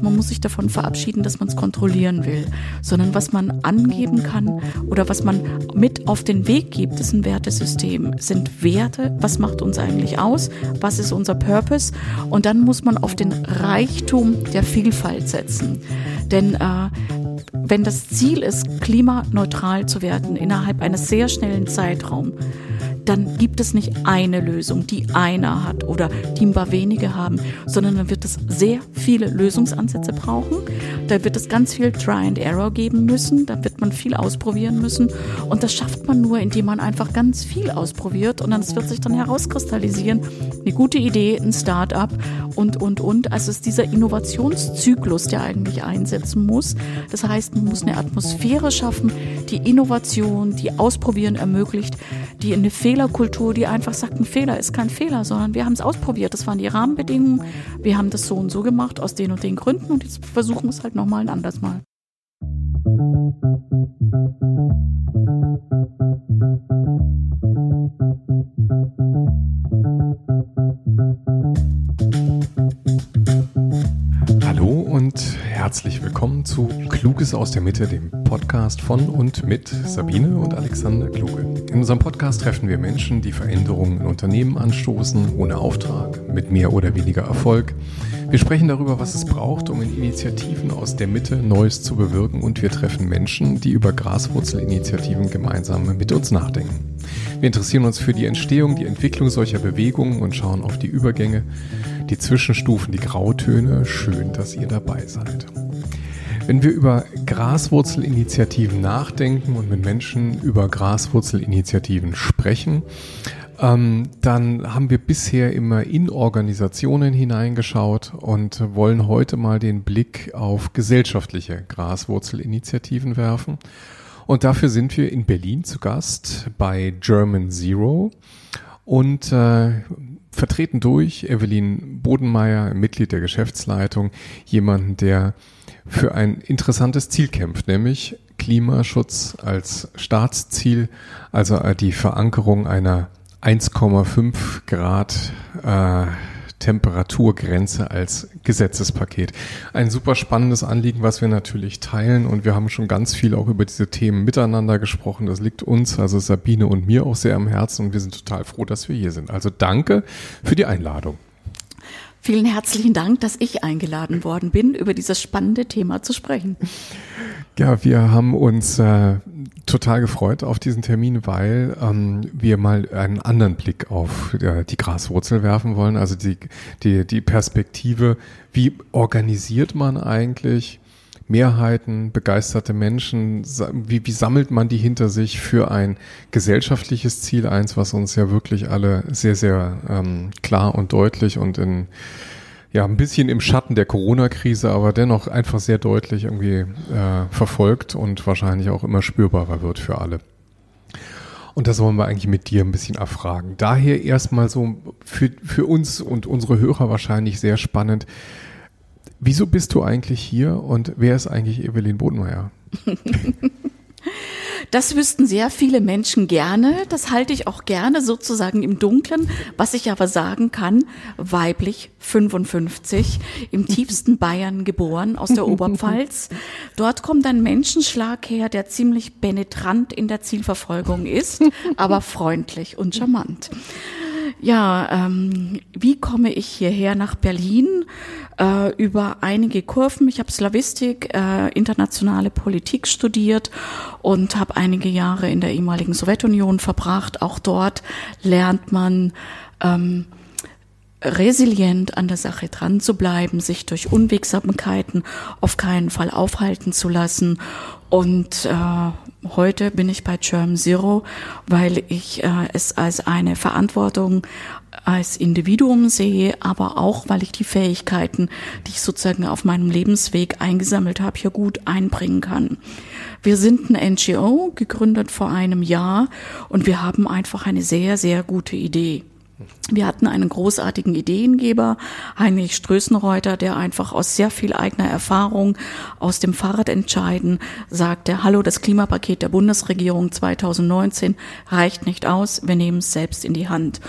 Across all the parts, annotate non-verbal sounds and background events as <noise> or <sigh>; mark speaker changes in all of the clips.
Speaker 1: Man muss sich davon verabschieden, dass man es kontrollieren will, sondern was man angeben kann oder was man mit auf den Weg gibt, ist ein Wertesystem, sind Werte, was macht uns eigentlich aus, was ist unser Purpose und dann muss man auf den Reichtum der Vielfalt setzen. Denn äh, wenn das Ziel ist, klimaneutral zu werden innerhalb eines sehr schnellen Zeitraums, dann gibt es nicht eine Lösung, die einer hat oder die ein paar wenige haben, sondern dann wird es sehr viele Lösungsansätze brauchen. Da wird es ganz viel Try and Error geben müssen, da wird man viel ausprobieren müssen und das schafft man nur, indem man einfach ganz viel ausprobiert und dann wird sich dann herauskristallisieren, eine gute Idee, ein Start-up und, und, und. Also es ist dieser Innovationszyklus, der eigentlich einsetzen muss. Das heißt, man muss eine Atmosphäre schaffen, die Innovation, die Ausprobieren ermöglicht, die eine Fehlerkultur, die einfach sagt, ein Fehler ist kein Fehler, sondern wir haben es ausprobiert. Das waren die Rahmenbedingungen. Wir haben das so und so gemacht aus den und den Gründen und jetzt versuchen wir es halt nochmal ein anderes Mal.
Speaker 2: Herzlich willkommen zu Kluges aus der Mitte, dem Podcast von und mit Sabine und Alexander Kluge. In unserem Podcast treffen wir Menschen, die Veränderungen in Unternehmen anstoßen, ohne Auftrag, mit mehr oder weniger Erfolg. Wir sprechen darüber, was es braucht, um in Initiativen aus der Mitte Neues zu bewirken und wir treffen Menschen, die über Graswurzelinitiativen gemeinsam mit uns nachdenken. Wir interessieren uns für die Entstehung, die Entwicklung solcher Bewegungen und schauen auf die Übergänge die Zwischenstufen, die Grautöne. Schön, dass ihr dabei seid. Wenn wir über Graswurzelinitiativen nachdenken und mit Menschen über Graswurzelinitiativen sprechen, ähm, dann haben wir bisher immer in Organisationen hineingeschaut und wollen heute mal den Blick auf gesellschaftliche Graswurzelinitiativen werfen. Und dafür sind wir in Berlin zu Gast bei German Zero. Und äh, vertreten durch Evelyn Bodenmeier, Mitglied der Geschäftsleitung, jemanden, der für ein interessantes Ziel kämpft, nämlich Klimaschutz als Staatsziel, also die Verankerung einer 1,5 Grad äh, Temperaturgrenze als Gesetzespaket. Ein super spannendes Anliegen, was wir natürlich teilen und wir haben schon ganz viel auch über diese Themen miteinander gesprochen. Das liegt uns, also Sabine und mir auch sehr am Herzen und wir sind total froh, dass wir hier sind. Also danke für die Einladung.
Speaker 1: Vielen herzlichen Dank, dass ich eingeladen worden bin, über dieses spannende Thema zu sprechen.
Speaker 2: Ja, wir haben uns äh, total gefreut auf diesen Termin, weil ähm, wir mal einen anderen Blick auf äh, die Graswurzel werfen wollen. Also die, die, die Perspektive, wie organisiert man eigentlich Mehrheiten, begeisterte Menschen, wie, wie sammelt man die hinter sich für ein gesellschaftliches Ziel, eins, was uns ja wirklich alle sehr, sehr ähm, klar und deutlich und in ja, ein bisschen im Schatten der Corona-Krise, aber dennoch einfach sehr deutlich irgendwie äh, verfolgt und wahrscheinlich auch immer spürbarer wird für alle. Und das wollen wir eigentlich mit dir ein bisschen erfragen. Daher erstmal so für, für uns und unsere Hörer wahrscheinlich sehr spannend. Wieso bist du eigentlich hier und wer ist eigentlich Evelyn Bodenmeier? <laughs>
Speaker 1: Das wüssten sehr viele Menschen gerne. Das halte ich auch gerne sozusagen im Dunkeln. Was ich aber sagen kann, weiblich 55, im tiefsten Bayern geboren, aus der <laughs> Oberpfalz. Dort kommt ein Menschenschlag her, der ziemlich penetrant in der Zielverfolgung ist, aber freundlich und charmant. Ja, ähm, wie komme ich hierher nach Berlin? Äh, über einige Kurven. Ich habe Slavistik, äh, internationale Politik studiert und habe einige Jahre in der ehemaligen Sowjetunion verbracht. Auch dort lernt man ähm, resilient an der Sache dran zu bleiben, sich durch Unwegsamkeiten auf keinen Fall aufhalten zu lassen. Und äh, heute bin ich bei Germ Zero, weil ich äh, es als eine Verantwortung als Individuum sehe, aber auch, weil ich die Fähigkeiten, die ich sozusagen auf meinem Lebensweg eingesammelt habe, hier gut einbringen kann. Wir sind ein NGO, gegründet vor einem Jahr, und wir haben einfach eine sehr, sehr gute Idee. Wir hatten einen großartigen Ideengeber, Heinrich Strößenreuter, der einfach aus sehr viel eigener Erfahrung aus dem Fahrradentscheiden sagte, hallo, das Klimapaket der Bundesregierung 2019 reicht nicht aus, wir nehmen es selbst in die Hand.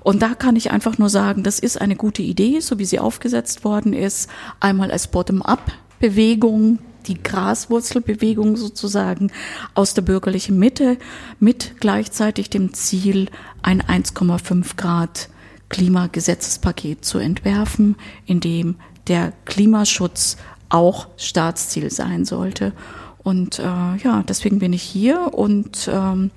Speaker 1: Und da kann ich einfach nur sagen, das ist eine gute Idee, so wie sie aufgesetzt worden ist, einmal als Bottom-up-Bewegung, die Graswurzelbewegung sozusagen aus der bürgerlichen Mitte mit gleichzeitig dem Ziel, ein 1,5 Grad Klimagesetzespaket zu entwerfen, in dem der Klimaschutz auch Staatsziel sein sollte. Und äh, ja, deswegen bin ich hier und ähm,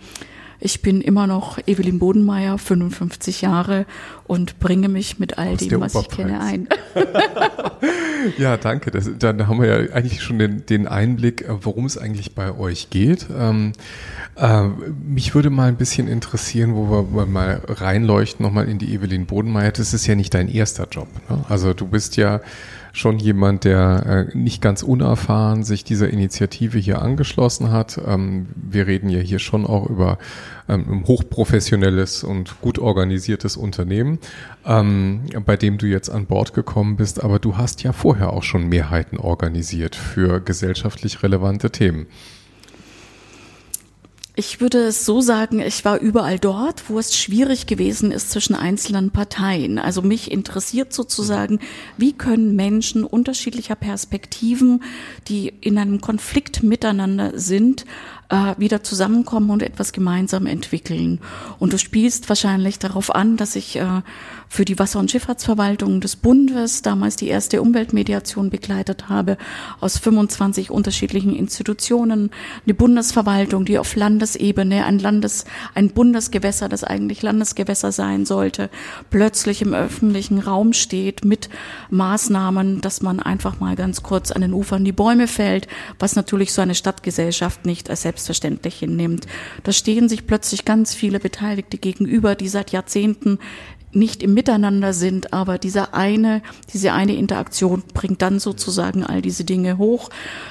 Speaker 1: ich bin immer noch Evelyn Bodenmeier, 55 Jahre und bringe mich mit all Aus dem, was ich kenne, ein. <laughs>
Speaker 2: ja, danke. Das, dann haben wir ja eigentlich schon den, den Einblick, äh, worum es eigentlich bei euch geht. Ähm, äh, mich würde mal ein bisschen interessieren, wo wir mal reinleuchten, nochmal in die Evelyn Bodenmeier. Das ist ja nicht dein erster Job. Ne? Also du bist ja schon jemand, der äh, nicht ganz unerfahren sich dieser Initiative hier angeschlossen hat. Ähm, wir reden ja hier schon auch über ähm, ein hochprofessionelles und gut organisiertes Unternehmen, ähm, bei dem du jetzt an Bord gekommen bist. Aber du hast ja vorher auch schon Mehrheiten organisiert für gesellschaftlich relevante Themen.
Speaker 1: Ich würde es so sagen, ich war überall dort, wo es schwierig gewesen ist zwischen einzelnen Parteien. Also mich interessiert sozusagen, wie können Menschen unterschiedlicher Perspektiven, die in einem Konflikt miteinander sind, äh, wieder zusammenkommen und etwas gemeinsam entwickeln. Und du spielst wahrscheinlich darauf an, dass ich äh, für die Wasser- und Schifffahrtsverwaltung des Bundes damals die erste Umweltmediation begleitet habe, aus 25 unterschiedlichen Institutionen, eine Bundesverwaltung, die auf Landesebene ein Landes, ein Bundesgewässer, das eigentlich Landesgewässer sein sollte, plötzlich im öffentlichen Raum steht mit Maßnahmen, dass man einfach mal ganz kurz an den Ufern die Bäume fällt, was natürlich so eine Stadtgesellschaft nicht als selbstverständlich hinnimmt. Da stehen sich plötzlich ganz viele Beteiligte gegenüber, die seit Jahrzehnten nicht im Miteinander sind, aber dieser eine, diese eine Interaktion bringt dann sozusagen all diese Dinge hoch.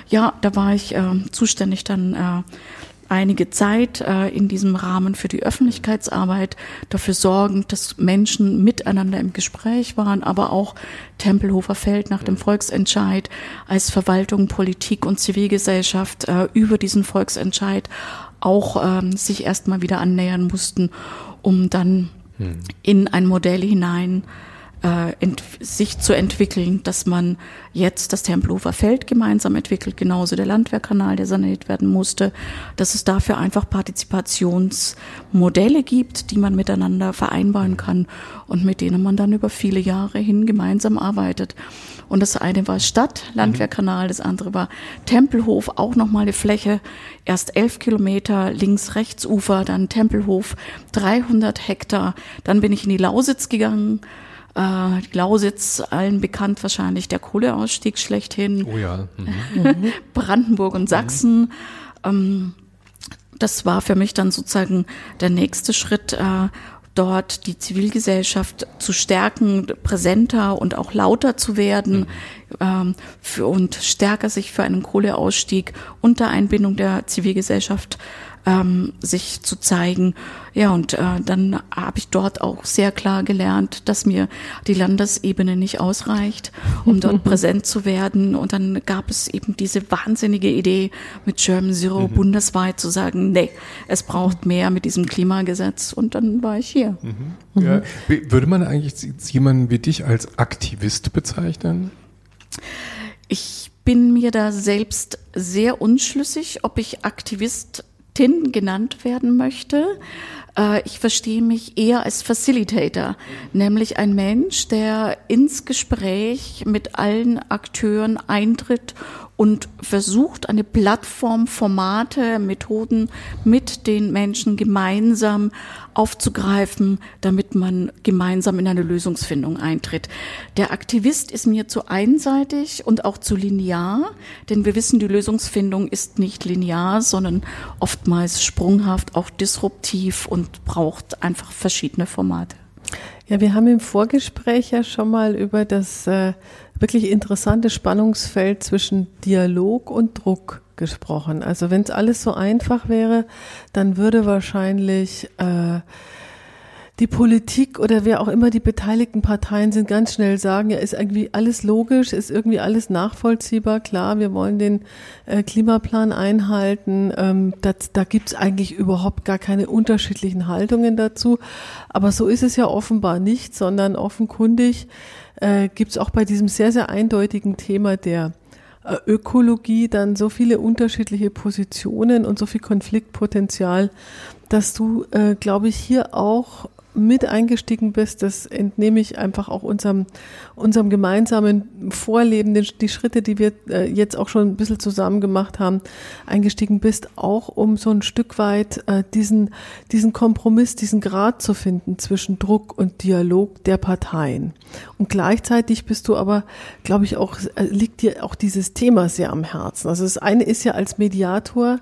Speaker 1: Ja, da war ich äh, zuständig dann äh, einige Zeit äh, in diesem Rahmen für die Öffentlichkeitsarbeit dafür sorgen, dass Menschen miteinander im Gespräch waren, aber auch Tempelhofer Feld nach dem Volksentscheid als Verwaltung, Politik und Zivilgesellschaft äh, über diesen Volksentscheid auch ähm, sich erstmal wieder annähern mussten, um dann in ein Modell hinein äh, sich zu entwickeln, dass man jetzt das Tempelhofer Feld gemeinsam entwickelt, genauso der Landwehrkanal, der saniert werden musste, dass es dafür einfach Partizipationsmodelle gibt, die man miteinander vereinbaren kann und mit denen man dann über viele Jahre hin gemeinsam arbeitet. Und das eine war Stadt, Landwehrkanal, das andere war Tempelhof, auch nochmal eine Fläche, erst elf Kilometer links, rechts Ufer, dann Tempelhof, 300 Hektar. Dann bin ich in die Lausitz gegangen. Äh, Lausitz, allen bekannt wahrscheinlich der Kohleausstieg schlechthin.
Speaker 2: Oh ja.
Speaker 1: Mhm. <laughs> Brandenburg und Sachsen. Mhm. das war für mich dann sozusagen der nächste Schritt, äh, dort die Zivilgesellschaft zu stärken, präsenter und auch lauter zu werden mhm. ähm, für, und stärker sich für einen Kohleausstieg unter Einbindung der Zivilgesellschaft ähm, sich zu zeigen. Ja, und äh, dann habe ich dort auch sehr klar gelernt, dass mir die Landesebene nicht ausreicht, um dort <laughs> präsent zu werden. Und dann gab es eben diese wahnsinnige Idee mit German Zero mhm. bundesweit zu sagen, nee, es braucht mehr mit diesem Klimagesetz. Und dann war ich hier.
Speaker 2: Mhm. Ja. Würde man eigentlich jemanden wie dich als Aktivist bezeichnen?
Speaker 1: Ich bin mir da selbst sehr unschlüssig, ob ich Aktivist Tin genannt werden möchte. Äh, ich verstehe mich eher als Facilitator, nämlich ein Mensch, der ins Gespräch mit allen Akteuren eintritt und versucht, eine Plattform, Formate, Methoden mit den Menschen gemeinsam aufzugreifen, damit man gemeinsam in eine Lösungsfindung eintritt. Der Aktivist ist mir zu einseitig und auch zu linear, denn wir wissen, die Lösungsfindung ist nicht linear, sondern oftmals sprunghaft, auch disruptiv und braucht einfach verschiedene Formate.
Speaker 3: Ja, wir haben im Vorgespräch ja schon mal über das äh, wirklich interessante Spannungsfeld zwischen Dialog und Druck gesprochen. Also wenn es alles so einfach wäre, dann würde wahrscheinlich äh, die Politik oder wer auch immer die beteiligten Parteien sind, ganz schnell sagen, ja, ist irgendwie alles logisch, ist irgendwie alles nachvollziehbar. Klar, wir wollen den äh, Klimaplan einhalten. Ähm, das, da gibt's eigentlich überhaupt gar keine unterschiedlichen Haltungen dazu. Aber so ist es ja offenbar nicht, sondern offenkundig äh, gibt's auch bei diesem sehr, sehr eindeutigen Thema der äh, Ökologie dann so viele unterschiedliche Positionen und so viel Konfliktpotenzial, dass du, äh, glaube ich, hier auch mit eingestiegen bist, das entnehme ich einfach auch unserem, unserem gemeinsamen Vorleben, den, die Schritte, die wir äh, jetzt auch schon ein bisschen zusammen gemacht haben, eingestiegen bist, auch um so ein Stück weit äh, diesen, diesen Kompromiss, diesen Grad zu finden zwischen Druck und Dialog der Parteien. Und gleichzeitig bist du aber, glaube ich, auch, äh, liegt dir auch dieses Thema sehr am Herzen. Also das eine ist ja als Mediator,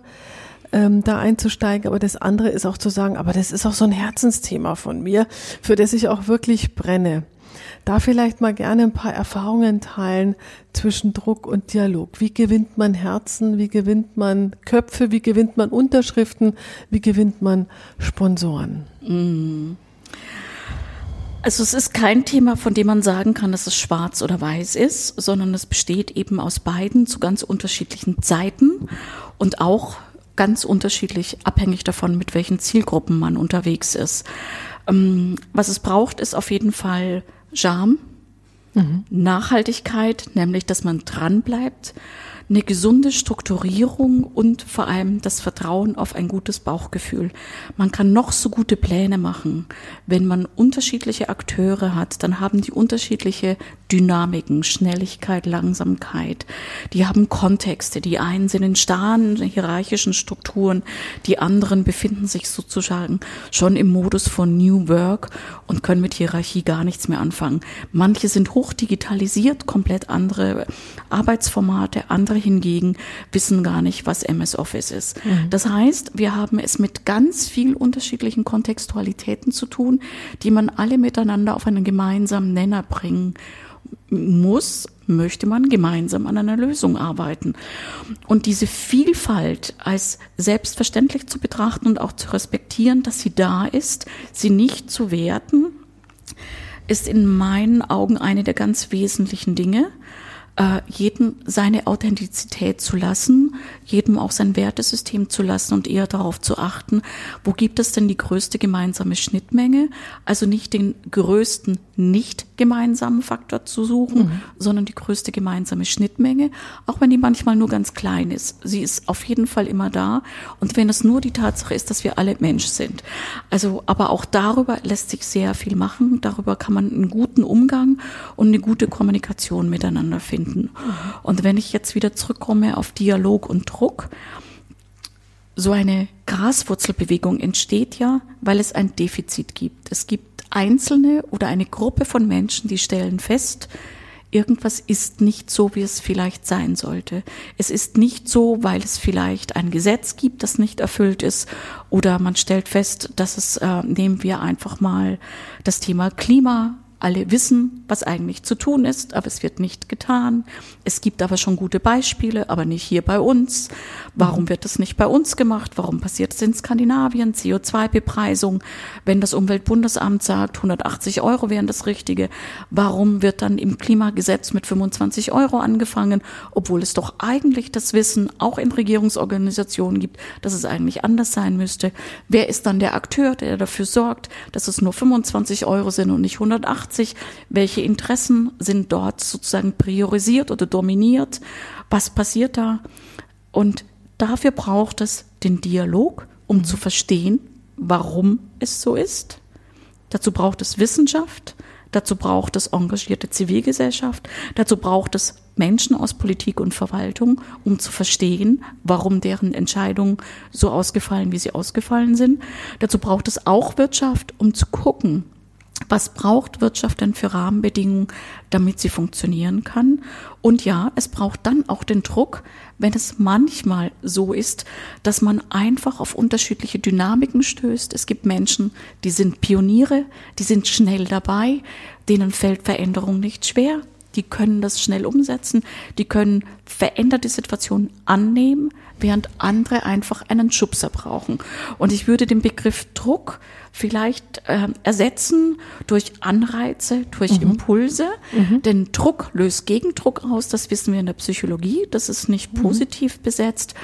Speaker 3: ähm, da einzusteigen. Aber das andere ist auch zu sagen, aber das ist auch so ein Herzensthema von mir, für das ich auch wirklich brenne. Da vielleicht mal gerne ein paar Erfahrungen teilen zwischen Druck und Dialog. Wie gewinnt man Herzen? Wie gewinnt man Köpfe? Wie gewinnt man Unterschriften? Wie gewinnt man Sponsoren?
Speaker 1: Mm. Also es ist kein Thema, von dem man sagen kann, dass es schwarz oder weiß ist, sondern es besteht eben aus beiden zu ganz unterschiedlichen Zeiten und auch ganz unterschiedlich, abhängig davon, mit welchen Zielgruppen man unterwegs ist. Ähm, was es braucht, ist auf jeden Fall Charme, mhm. Nachhaltigkeit, nämlich, dass man dran bleibt, eine gesunde Strukturierung und vor allem das Vertrauen auf ein gutes Bauchgefühl. Man kann noch so gute Pläne machen. Wenn man unterschiedliche Akteure hat, dann haben die unterschiedliche Dynamiken, Schnelligkeit, Langsamkeit. Die haben Kontexte. Die einen sind in starren hierarchischen Strukturen, die anderen befinden sich sozusagen schon im Modus von New Work und können mit Hierarchie gar nichts mehr anfangen. Manche sind hoch digitalisiert, komplett andere Arbeitsformate, andere andere hingegen wissen gar nicht, was MS Office ist. Mhm. Das heißt, wir haben es mit ganz viel unterschiedlichen Kontextualitäten zu tun, die man alle miteinander auf einen gemeinsamen Nenner bringen muss, möchte man gemeinsam an einer Lösung arbeiten. Und diese Vielfalt als selbstverständlich zu betrachten und auch zu respektieren, dass sie da ist, sie nicht zu werten, ist in meinen Augen eine der ganz wesentlichen Dinge äh, jedem seine Authentizität zu lassen, jedem auch sein Wertesystem zu lassen und eher darauf zu achten, wo gibt es denn die größte gemeinsame Schnittmenge, also nicht den größten nicht gemeinsamen Faktor zu suchen, mhm. sondern die größte gemeinsame Schnittmenge, auch wenn die manchmal nur ganz klein ist. Sie ist auf jeden Fall immer da und wenn es nur die Tatsache ist, dass wir alle Mensch sind. Also, aber auch darüber lässt sich sehr viel machen, darüber kann man einen guten Umgang und eine gute Kommunikation miteinander finden finden. Und wenn ich jetzt wieder zurückkomme auf Dialog und Druck, so eine Graswurzelbewegung entsteht ja, weil es ein Defizit gibt. Es gibt Einzelne oder eine Gruppe von Menschen, die stellen fest, irgendwas ist nicht so, wie es vielleicht sein sollte. Es ist nicht so, weil es vielleicht ein Gesetz gibt, das nicht erfüllt ist, oder man stellt fest, dass es, äh, nehmen wir einfach mal das Thema Klima alle wissen, was eigentlich zu tun ist, aber es wird nicht getan. Es gibt aber schon gute Beispiele, aber nicht hier bei uns. Warum wird das nicht bei uns gemacht? Warum passiert es in Skandinavien? CO2-Bepreisung, wenn das Umweltbundesamt sagt, 180 Euro wären das Richtige. Warum wird dann im Klimagesetz mit 25 Euro angefangen, obwohl es doch eigentlich das Wissen auch in Regierungsorganisationen gibt, dass es eigentlich anders sein müsste? Wer ist dann der Akteur, der dafür sorgt, dass es nur 25 Euro sind und nicht 180? Welche Interessen sind dort sozusagen priorisiert oder dominiert, was passiert da. Und dafür braucht es den Dialog, um zu verstehen, warum es so ist. Dazu braucht es Wissenschaft, dazu braucht es engagierte Zivilgesellschaft, dazu braucht es Menschen aus Politik und Verwaltung, um zu verstehen, warum deren Entscheidungen so ausgefallen, wie sie ausgefallen sind. Dazu braucht es auch Wirtschaft, um zu gucken, was braucht Wirtschaft denn für Rahmenbedingungen, damit sie funktionieren kann? Und ja, es braucht dann auch den Druck, wenn es manchmal so ist, dass man einfach auf unterschiedliche Dynamiken stößt. Es gibt Menschen, die sind Pioniere, die sind schnell dabei, denen fällt Veränderung nicht schwer. die können das schnell umsetzen, die können veränderte Situationen annehmen, während andere einfach einen Schubser brauchen. Und ich würde den Begriff Druck vielleicht äh, ersetzen durch Anreize, durch mhm. Impulse. Mhm. Denn Druck löst Gegendruck aus, das wissen wir in der Psychologie, das ist nicht mhm. positiv besetzt.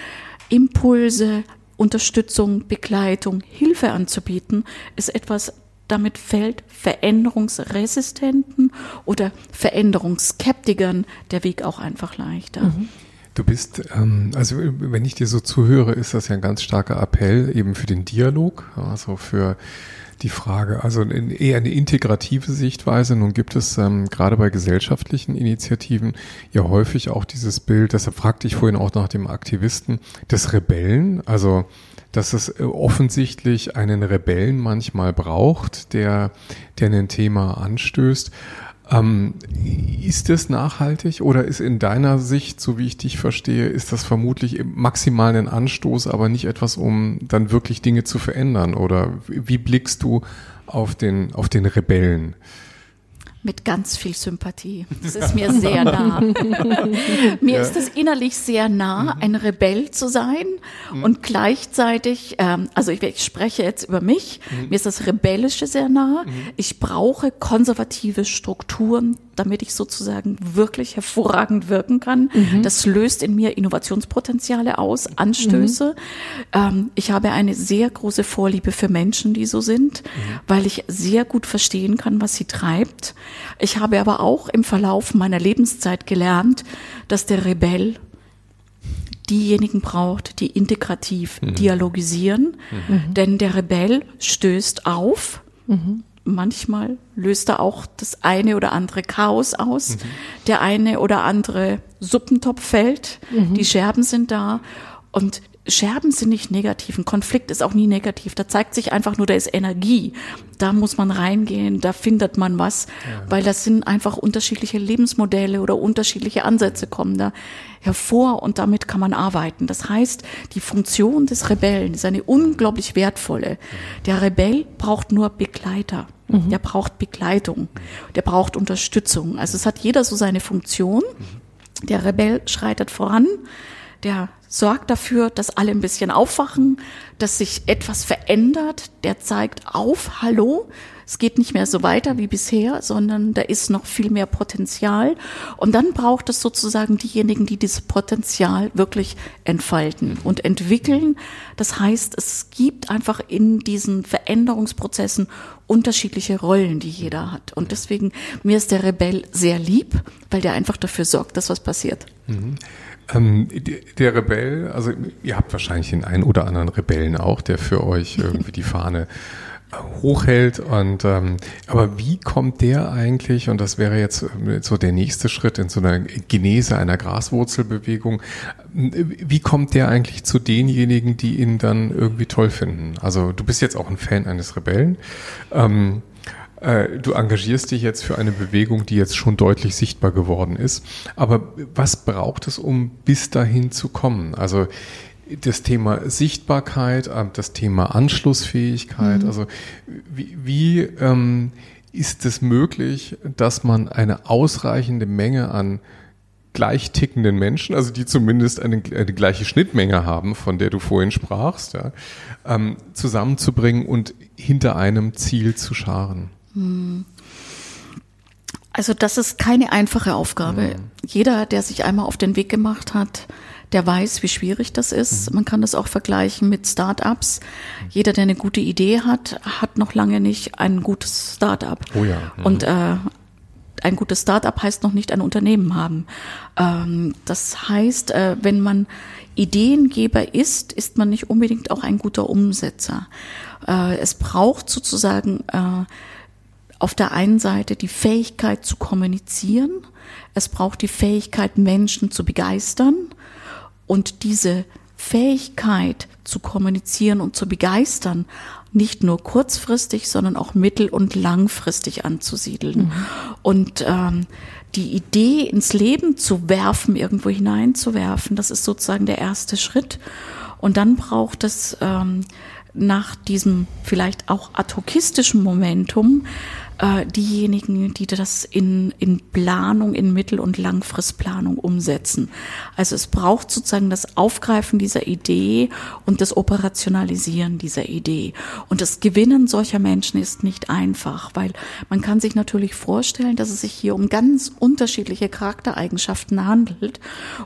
Speaker 1: Impulse, Unterstützung, Begleitung, Hilfe anzubieten, ist etwas, damit fällt Veränderungsresistenten oder Veränderungsskeptikern der Weg auch einfach leichter. Mhm.
Speaker 2: Du bist, ähm, also wenn ich dir so zuhöre, ist das ja ein ganz starker Appell eben für den Dialog, also für die Frage, also eher eine integrative Sichtweise. Nun gibt es ähm, gerade bei gesellschaftlichen Initiativen ja häufig auch dieses Bild, deshalb fragte ich vorhin auch nach dem Aktivisten, des Rebellen, also dass es äh, offensichtlich einen Rebellen manchmal braucht, der, der ein Thema anstößt. Ähm, ist es nachhaltig oder ist in deiner Sicht, so wie ich dich verstehe, ist das vermutlich maximal ein Anstoß, aber nicht etwas, um dann wirklich Dinge zu verändern? Oder wie blickst du auf den, auf den Rebellen?
Speaker 1: Mit ganz viel Sympathie. <laughs> Das ist mir sehr <laughs> nah. mir ja. ist es innerlich sehr nah, mhm. ein Rebell zu sein mhm. und gleichzeitig, ähm, also ich, ich, spreche jetzt über mich, mhm. mir ist das Rebellische sehr nah. Mhm. Ich brauche konservative Strukturen, damit ich sozusagen wirklich hervorragend wirken kann. Mhm. Das löst in mir Innovationspotenziale aus, Anstöße. Mhm. Ähm, ich habe eine sehr große Vorliebe für Menschen, die so sind, mhm. weil ich sehr gut verstehen kann, was sie treibt. Ich habe aber auch im Verlauf meiner Lebenszeit gelernt, dass der Rebell diejenigen braucht, die integrativ mhm. dialogisieren. Mhm. Denn der Rebell stößt auf. Mhm manchmal löst er auch das eine oder andere Chaos aus. Mhm. Der eine oder andere Suppentopf fällt, mhm. die Scherben sind da und Scherben sind nicht negativ, ein Konflikt ist auch nie negativ. Da zeigt sich einfach nur, da ist Energie. Da muss man reingehen, da findet man was, ja. weil das sind einfach unterschiedliche Lebensmodelle oder unterschiedliche Ansätze kommen da hervor und damit kann man arbeiten. Das heißt, die Funktion des Rebellen ist eine unglaublich wertvolle. Der Rebell braucht nur Begleiter. Mhm. Der braucht Begleitung. Der braucht Unterstützung. Also es hat jeder so seine Funktion. Der Rebell schreitet voran. Der sorgt dafür, dass alle ein bisschen aufwachen, dass sich etwas verändert. Der zeigt auf, hallo, es geht nicht mehr so weiter wie bisher, sondern da ist noch viel mehr Potenzial. Und dann braucht es sozusagen diejenigen, die dieses Potenzial wirklich entfalten und entwickeln. Das heißt, es gibt einfach in diesen Veränderungsprozessen unterschiedliche Rollen, die jeder hat. Und deswegen, mir ist der Rebell sehr lieb, weil der einfach dafür sorgt, dass was passiert.
Speaker 2: Mhm. Ähm, der Rebell, also ihr habt wahrscheinlich den einen oder anderen Rebellen auch, der für euch <laughs> irgendwie die Fahne hochhält. Und ähm, aber wie kommt der eigentlich? Und das wäre jetzt äh, so der nächste Schritt in so einer Genese einer Graswurzelbewegung. Wie kommt der eigentlich zu denjenigen, die ihn dann irgendwie toll finden? Also du bist jetzt auch ein Fan eines Rebellen. Ähm, äh, Du engagierst dich jetzt für eine Bewegung, die jetzt schon deutlich sichtbar geworden ist. Aber was braucht es, um bis dahin zu kommen? Also das Thema Sichtbarkeit, äh, das Thema Anschlussfähigkeit. Mhm. Also wie, wie ähm, ist es möglich, dass man eine ausreichende Menge an gleich tickenden Menschen, also die zumindest eine, eine gleiche Schnittmenge haben, von der du vorhin sprachst, ja, ähm, zusammenzubringen und hinter einem Ziel zu scharen?
Speaker 1: Also das ist keine einfache Aufgabe. Mhm. Jeder, der sich einmal auf den Weg gemacht hat, der weiß, wie schwierig das ist. Mhm. Man kann das auch vergleichen mit Startups. Jeder, der eine gute Idee hat, hat noch lange nicht ein gutes Startup.
Speaker 2: Oh ja.
Speaker 1: Mhm. Und äh, ein gutes Startup heißt noch nicht ein Unternehmen haben. Ähm, das heißt, äh, wenn man Ideengeber ist, ist man nicht unbedingt auch ein guter Umsetzer. Äh, es braucht sozusagen äh, auf der einen Seite die Fähigkeit zu kommunizieren. Es braucht die Fähigkeit, Menschen zu begeistern. Und diese Fähigkeit zu kommunizieren und zu begeistern, nicht nur kurzfristig, sondern auch mittel- und langfristig anzusiedeln. Mhm. Und ähm, die Idee ins Leben zu werfen, irgendwo hineinzuwerfen, das ist sozusagen der erste Schritt. Und dann braucht es ähm, nach diesem vielleicht auch adhokistischen Momentum äh, diejenigen, die das in, in Planung, in Mittel- und Langfristplanung umsetzen. Also es braucht sozusagen das Aufgreifen dieser Idee und das Operationalisieren dieser Idee. Und das Gewinnen solcher Menschen ist nicht einfach, weil man kann sich natürlich vorstellen, dass es sich hier um ganz unterschiedliche Charaktereigenschaften handelt.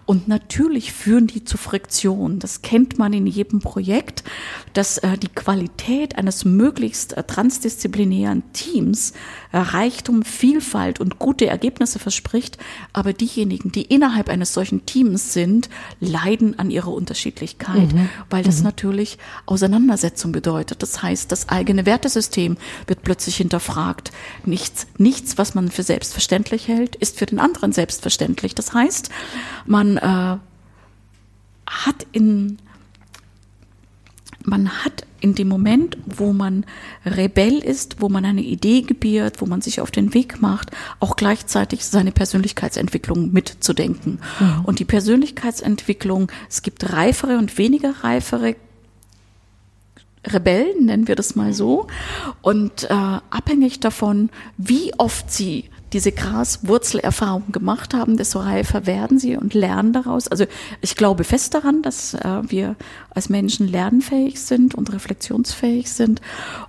Speaker 1: Und natürlich führen die zu Friktion. Das kennt man in jedem Projekt, dass äh, die Qualität eines möglichst äh, transdisziplinären Teams Reichtum, Vielfalt und gute Ergebnisse verspricht, aber diejenigen, die innerhalb eines solchen Teams sind, leiden an ihrer Unterschiedlichkeit, mhm. weil das mhm. natürlich Auseinandersetzung bedeutet. Das heißt, das eigene Wertesystem wird plötzlich hinterfragt. Nichts, nichts, was man für selbstverständlich hält, ist für den anderen selbstverständlich. Das heißt, man äh, hat in man hat in dem Moment, wo man Rebell ist, wo man eine Idee gebiert, wo man sich auf den Weg macht, auch gleichzeitig seine Persönlichkeitsentwicklung mitzudenken. Mhm. Und die Persönlichkeitsentwicklung, es gibt reifere und weniger reifere Rebellen, nennen wir das mal so. Und äh, abhängig davon, wie oft sie diese Graswurzelerfahrung gemacht haben, desto reifer werden sie und lernen daraus. Also ich glaube fest daran, dass äh, wir als Menschen lernfähig sind und reflexionsfähig sind.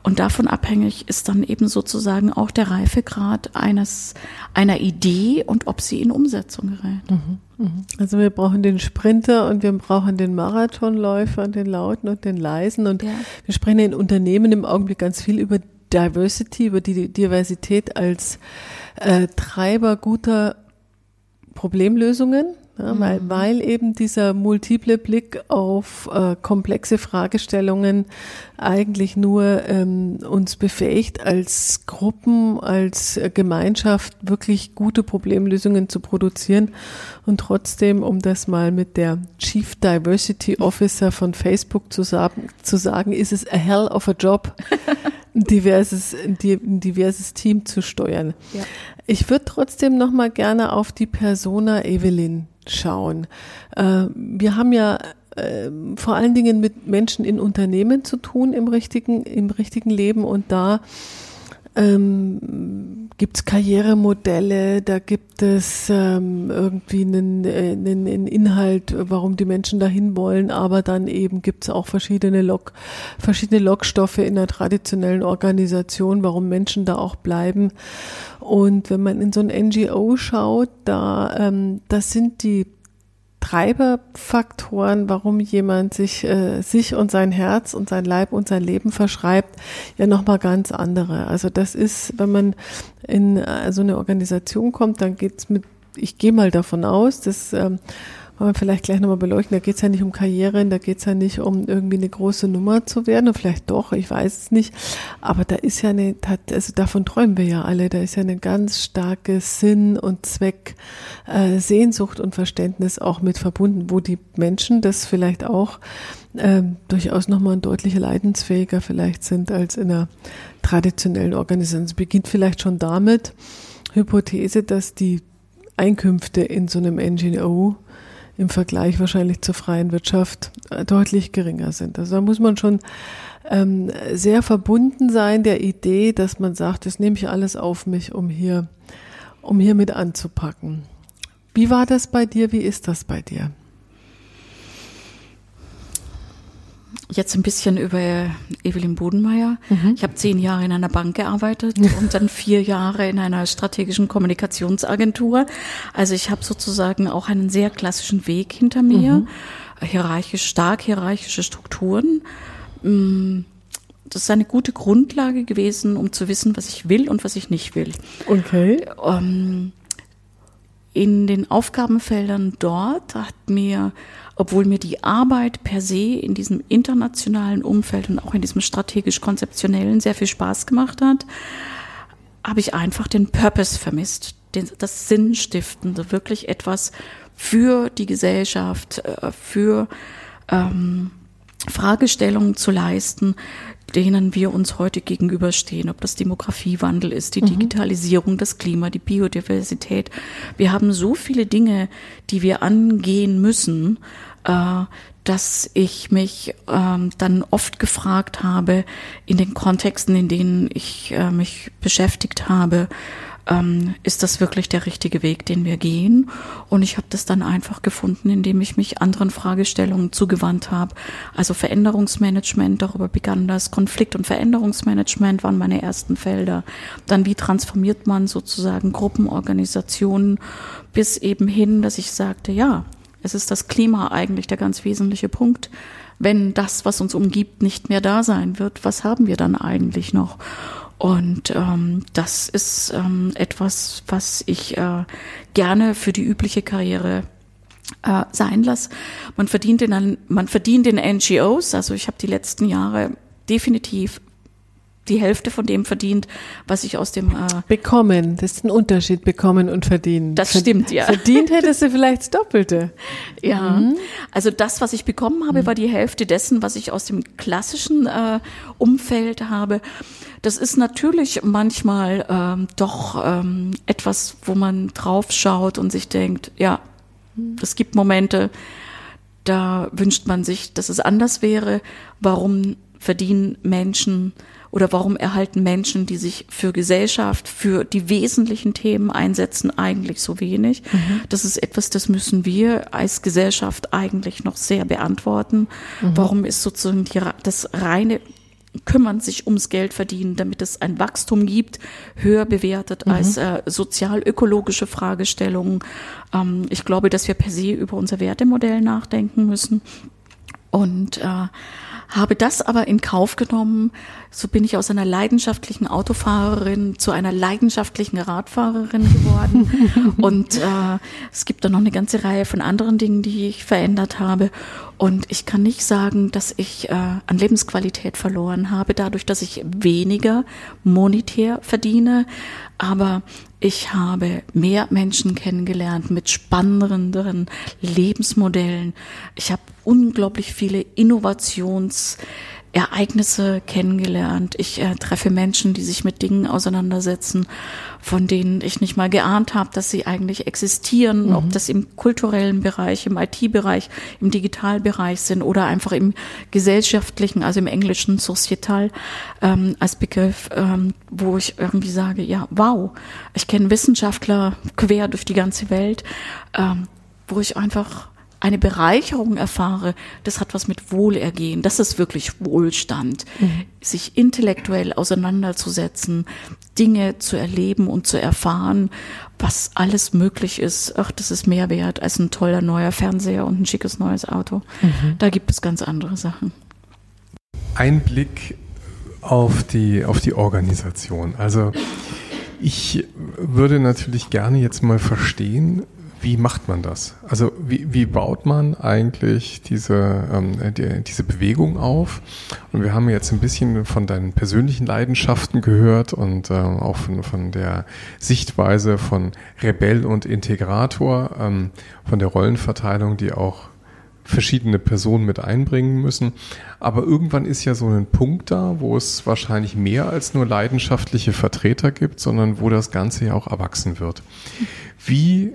Speaker 1: Und davon abhängig ist dann eben sozusagen auch der Reifegrad eines, einer Idee und ob sie in Umsetzung gerät. Mhm,
Speaker 3: mhm. Also wir brauchen den Sprinter und wir brauchen den Marathonläufer und den Lauten und den Leisen. Und ja. wir sprechen in Unternehmen im Augenblick ganz viel über Diversity, über die Diversität als äh, Treiber guter Problemlösungen, ja, mhm. weil, weil eben dieser multiple Blick auf äh, komplexe Fragestellungen eigentlich nur ähm, uns befähigt, als Gruppen, als äh, Gemeinschaft wirklich gute Problemlösungen zu produzieren. Und trotzdem, um das mal mit der Chief Diversity Officer von Facebook zu sagen, zu sagen ist es a hell of a job, <laughs> diverses, ein diverses Team zu steuern. Ja. Ich würde trotzdem noch mal gerne auf die Persona Evelyn schauen. Äh, wir haben ja äh, vor allen Dingen mit Menschen in Unternehmen zu tun im richtigen, im richtigen Leben und da ähm, gibt es Karrieremodelle, da gibt es ähm, irgendwie einen, äh, einen, einen Inhalt, warum die Menschen dahin wollen, aber dann eben gibt es auch verschiedene Log, verschiedene Lockstoffe in der traditionellen Organisation, warum Menschen da auch bleiben. Und wenn man in so ein NGO schaut, da ähm, das sind die Treiberfaktoren, warum jemand sich, äh, sich und sein Herz und sein Leib und sein Leben verschreibt, ja nochmal ganz andere. Also das ist, wenn man in äh, so eine Organisation kommt, dann geht's mit, ich gehe mal davon aus, dass ähm, wollen wir vielleicht gleich nochmal beleuchten. Da geht es ja nicht um Karriere, da geht es ja nicht um irgendwie eine große Nummer zu werden, und vielleicht doch, ich weiß es nicht. Aber da ist ja eine, also davon träumen wir ja alle, da ist ja eine ganz starke Sinn und Zweck, äh, Sehnsucht und Verständnis auch mit verbunden, wo die Menschen das vielleicht auch äh, durchaus nochmal ein deutlicher leidensfähiger vielleicht sind als in einer traditionellen Organisation. Es beginnt vielleicht schon damit, Hypothese, dass die Einkünfte in so einem NGO im Vergleich wahrscheinlich zur freien Wirtschaft äh, deutlich geringer sind. Also da muss man schon ähm, sehr verbunden sein der Idee, dass man sagt, das nehme ich alles auf mich, um hier, um hier mit anzupacken. Wie war das bei dir? Wie ist das bei dir?
Speaker 1: Jetzt ein bisschen über Evelyn Bodenmeier. Mhm. Ich habe zehn Jahre in einer Bank gearbeitet <laughs> und dann vier Jahre in einer strategischen Kommunikationsagentur. Also ich habe sozusagen auch einen sehr klassischen Weg hinter mir. Mhm. Hierarchisch, stark hierarchische Strukturen. Mm, das ist eine gute Grundlage gewesen, um zu wissen, was ich will und was ich nicht will.
Speaker 3: Okay.
Speaker 1: Ähm, in den Aufgabenfeldern dort hat mir obwohl mir die Arbeit per se in diesem internationalen Umfeld und auch in diesem strategisch-konzeptionellen sehr viel Spaß gemacht hat, habe ich einfach den Purpose vermisst, den, das Sinnstiftende, wirklich etwas für die Gesellschaft, äh, für ähm, Fragestellungen zu leisten, denen wir uns heute gegenüberstehen, ob das Demografiewandel ist, die mhm. Digitalisierung, das Klima, die Biodiversität. Wir haben so viele Dinge, die wir angehen müssen, äh, dass ich mich ähm, dann oft gefragt habe, in den Kontexten, in denen ich äh, mich beschäftigt habe, ähm, ist das wirklich der richtige Weg, den wir gehen? Und ich habe das dann einfach gefunden, indem ich mich anderen Fragestellungen zugewandt habe. Also Veränderungsmanagement, darüber begann das. Konflikt- und Veränderungsmanagement waren meine ersten Felder. Dann wie transformiert man sozusagen Gruppenorganisationen bis eben hin, dass ich sagte, ja, es ist das Klima eigentlich der ganz wesentliche Punkt. Wenn das, was uns umgibt, nicht mehr da sein wird, was haben wir dann eigentlich noch? Und ähm, das ist ähm, etwas, was ich äh, gerne für die übliche Karriere äh, sein lasse. Man verdient in, man verdient in NGOs, also ich habe die letzten Jahre definitiv die Hälfte von dem verdient, was ich aus dem äh
Speaker 3: bekommen. Das ist ein Unterschied, bekommen und verdienen.
Speaker 1: Das stimmt, ja.
Speaker 3: Verdient hättest du vielleicht das Doppelte.
Speaker 1: Ja, mhm. also das, was ich bekommen habe, war die Hälfte dessen, was ich aus dem klassischen äh, Umfeld habe. Das ist natürlich manchmal ähm, doch ähm, etwas, wo man draufschaut und sich denkt, ja, es gibt Momente, da wünscht man sich, dass es anders wäre. Warum verdienen Menschen oder warum erhalten Menschen, die sich für Gesellschaft, für die wesentlichen Themen einsetzen, eigentlich so wenig? Mhm. Das ist etwas, das müssen wir als Gesellschaft eigentlich noch sehr beantworten. Mhm. Warum ist sozusagen die, das reine kümmern sich ums Geld verdienen, damit es ein Wachstum gibt, höher bewertet mhm. als äh, sozial-ökologische Fragestellungen. Ähm, ich glaube, dass wir per se über unser Wertemodell nachdenken müssen. Und äh, habe das aber in Kauf genommen. So bin ich aus einer leidenschaftlichen Autofahrerin zu einer leidenschaftlichen Radfahrerin geworden. <laughs> und äh, es gibt da noch eine ganze Reihe von anderen Dingen, die ich verändert habe. Und ich kann nicht sagen, dass ich äh, an Lebensqualität verloren habe, dadurch, dass ich weniger monetär verdiene. Aber ich habe mehr Menschen kennengelernt mit spannenderen Lebensmodellen. Ich habe unglaublich viele Innovations Ereignisse kennengelernt. Ich äh, treffe Menschen, die sich mit Dingen auseinandersetzen, von denen ich nicht mal geahnt habe, dass sie eigentlich existieren, mhm. ob das im kulturellen Bereich, im IT-Bereich, im Digitalbereich sind oder einfach im gesellschaftlichen, also im englischen Societal ähm, als Begriff, ähm, wo ich irgendwie sage, ja, wow, ich kenne Wissenschaftler quer durch die ganze Welt, ähm, wo ich einfach eine Bereicherung erfahre, das hat was mit Wohlergehen, das ist wirklich Wohlstand, mhm. sich intellektuell auseinanderzusetzen, Dinge zu erleben und zu erfahren, was alles möglich ist. Ach, das ist mehr wert als ein toller neuer Fernseher und ein schickes neues Auto. Mhm. Da gibt es ganz andere Sachen.
Speaker 2: Ein Blick auf die, auf die Organisation. Also ich würde natürlich gerne jetzt mal verstehen, wie macht man das? Also wie, wie baut man eigentlich diese, ähm, die, diese Bewegung auf? Und wir haben jetzt ein bisschen von deinen persönlichen Leidenschaften gehört und äh, auch von, von der Sichtweise von Rebell und Integrator, ähm, von der Rollenverteilung, die auch verschiedene Personen mit einbringen müssen. Aber irgendwann ist ja so ein Punkt da, wo es wahrscheinlich mehr als nur leidenschaftliche Vertreter gibt, sondern wo das Ganze ja auch erwachsen wird. Wie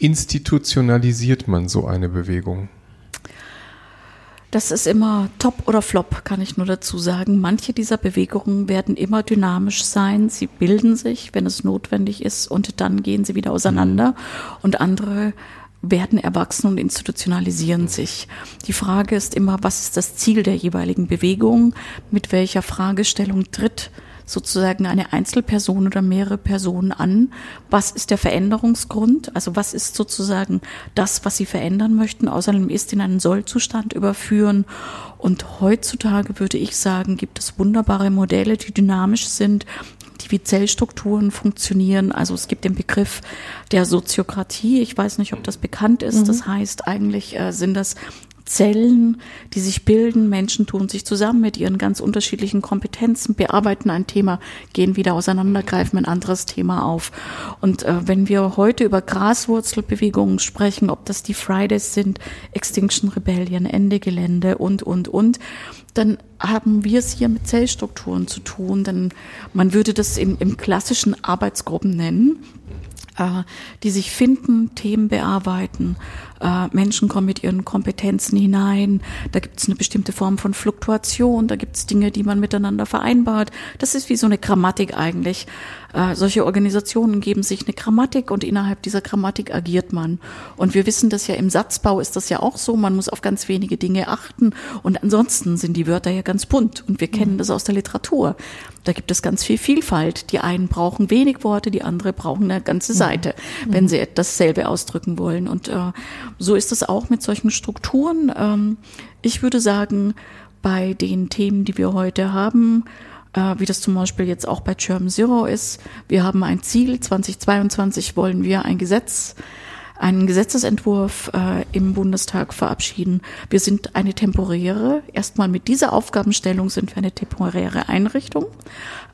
Speaker 2: institutionalisiert man so eine Bewegung?
Speaker 1: Das ist immer top oder flop, kann ich nur dazu sagen. Manche dieser Bewegungen werden immer dynamisch sein. Sie bilden sich, wenn es notwendig ist, und dann gehen sie wieder auseinander. Und andere werden erwachsen und institutionalisieren sich. Die Frage ist immer, was ist das Ziel der jeweiligen Bewegung? Mit welcher Fragestellung tritt sozusagen eine Einzelperson oder mehrere Personen an. Was ist der Veränderungsgrund? Also was ist sozusagen das, was sie verändern möchten? Außerdem ist in einen Sollzustand überführen. Und heutzutage würde ich sagen, gibt es wunderbare Modelle, die dynamisch sind, die wie Zellstrukturen funktionieren. Also es gibt den Begriff der Soziokratie. Ich weiß nicht, ob das bekannt ist. Mhm. Das heißt, eigentlich äh, sind das Zellen, die sich bilden. Menschen tun sich zusammen mit ihren ganz unterschiedlichen Kompetenzen, bearbeiten ein Thema, gehen wieder auseinander, greifen ein anderes Thema auf. Und äh, wenn wir heute über Graswurzelbewegungen sprechen, ob das die Fridays sind, Extinction Rebellion, Ende Gelände und, und, und, dann haben wir es hier mit Zellstrukturen zu tun, denn man würde das im, im klassischen Arbeitsgruppen nennen, äh, die sich finden, Themen bearbeiten, Äh, Menschen kommen mit ihren Kompetenzen hinein. Da gibt es eine bestimmte Form von Fluktuation. Da gibt es Dinge, die man miteinander vereinbart. Das ist wie so eine Grammatik eigentlich. Äh, solche Organisationen geben sich eine Grammatik und innerhalb dieser Grammatik agiert man. Und wir wissen das ja im Satzbau ist das ja auch so. Man muss auf ganz wenige Dinge achten. Und ansonsten sind die Wörter ja ganz bunt. Und wir kennen das aus der Literatur. Da gibt es ganz viel Vielfalt. Die einen brauchen wenig Worte, die andere brauchen eine ganze Seite, mhm. wenn sie dasselbe ausdrücken wollen. Und äh, so ist es auch mit solchen Strukturen. Ähm, ich würde sagen, bei den Themen, die wir heute haben, äh, wie das zum Beispiel jetzt auch bei Germ Zero ist. Wir haben ein Ziel, 2022 wollen wir ein Gesetz, einen Gesetzesentwurf äh, im Bundestag verabschieden. Wir sind eine temporäre, erstmal mit dieser Aufgabenstellung sind wir eine temporäre Einrichtung.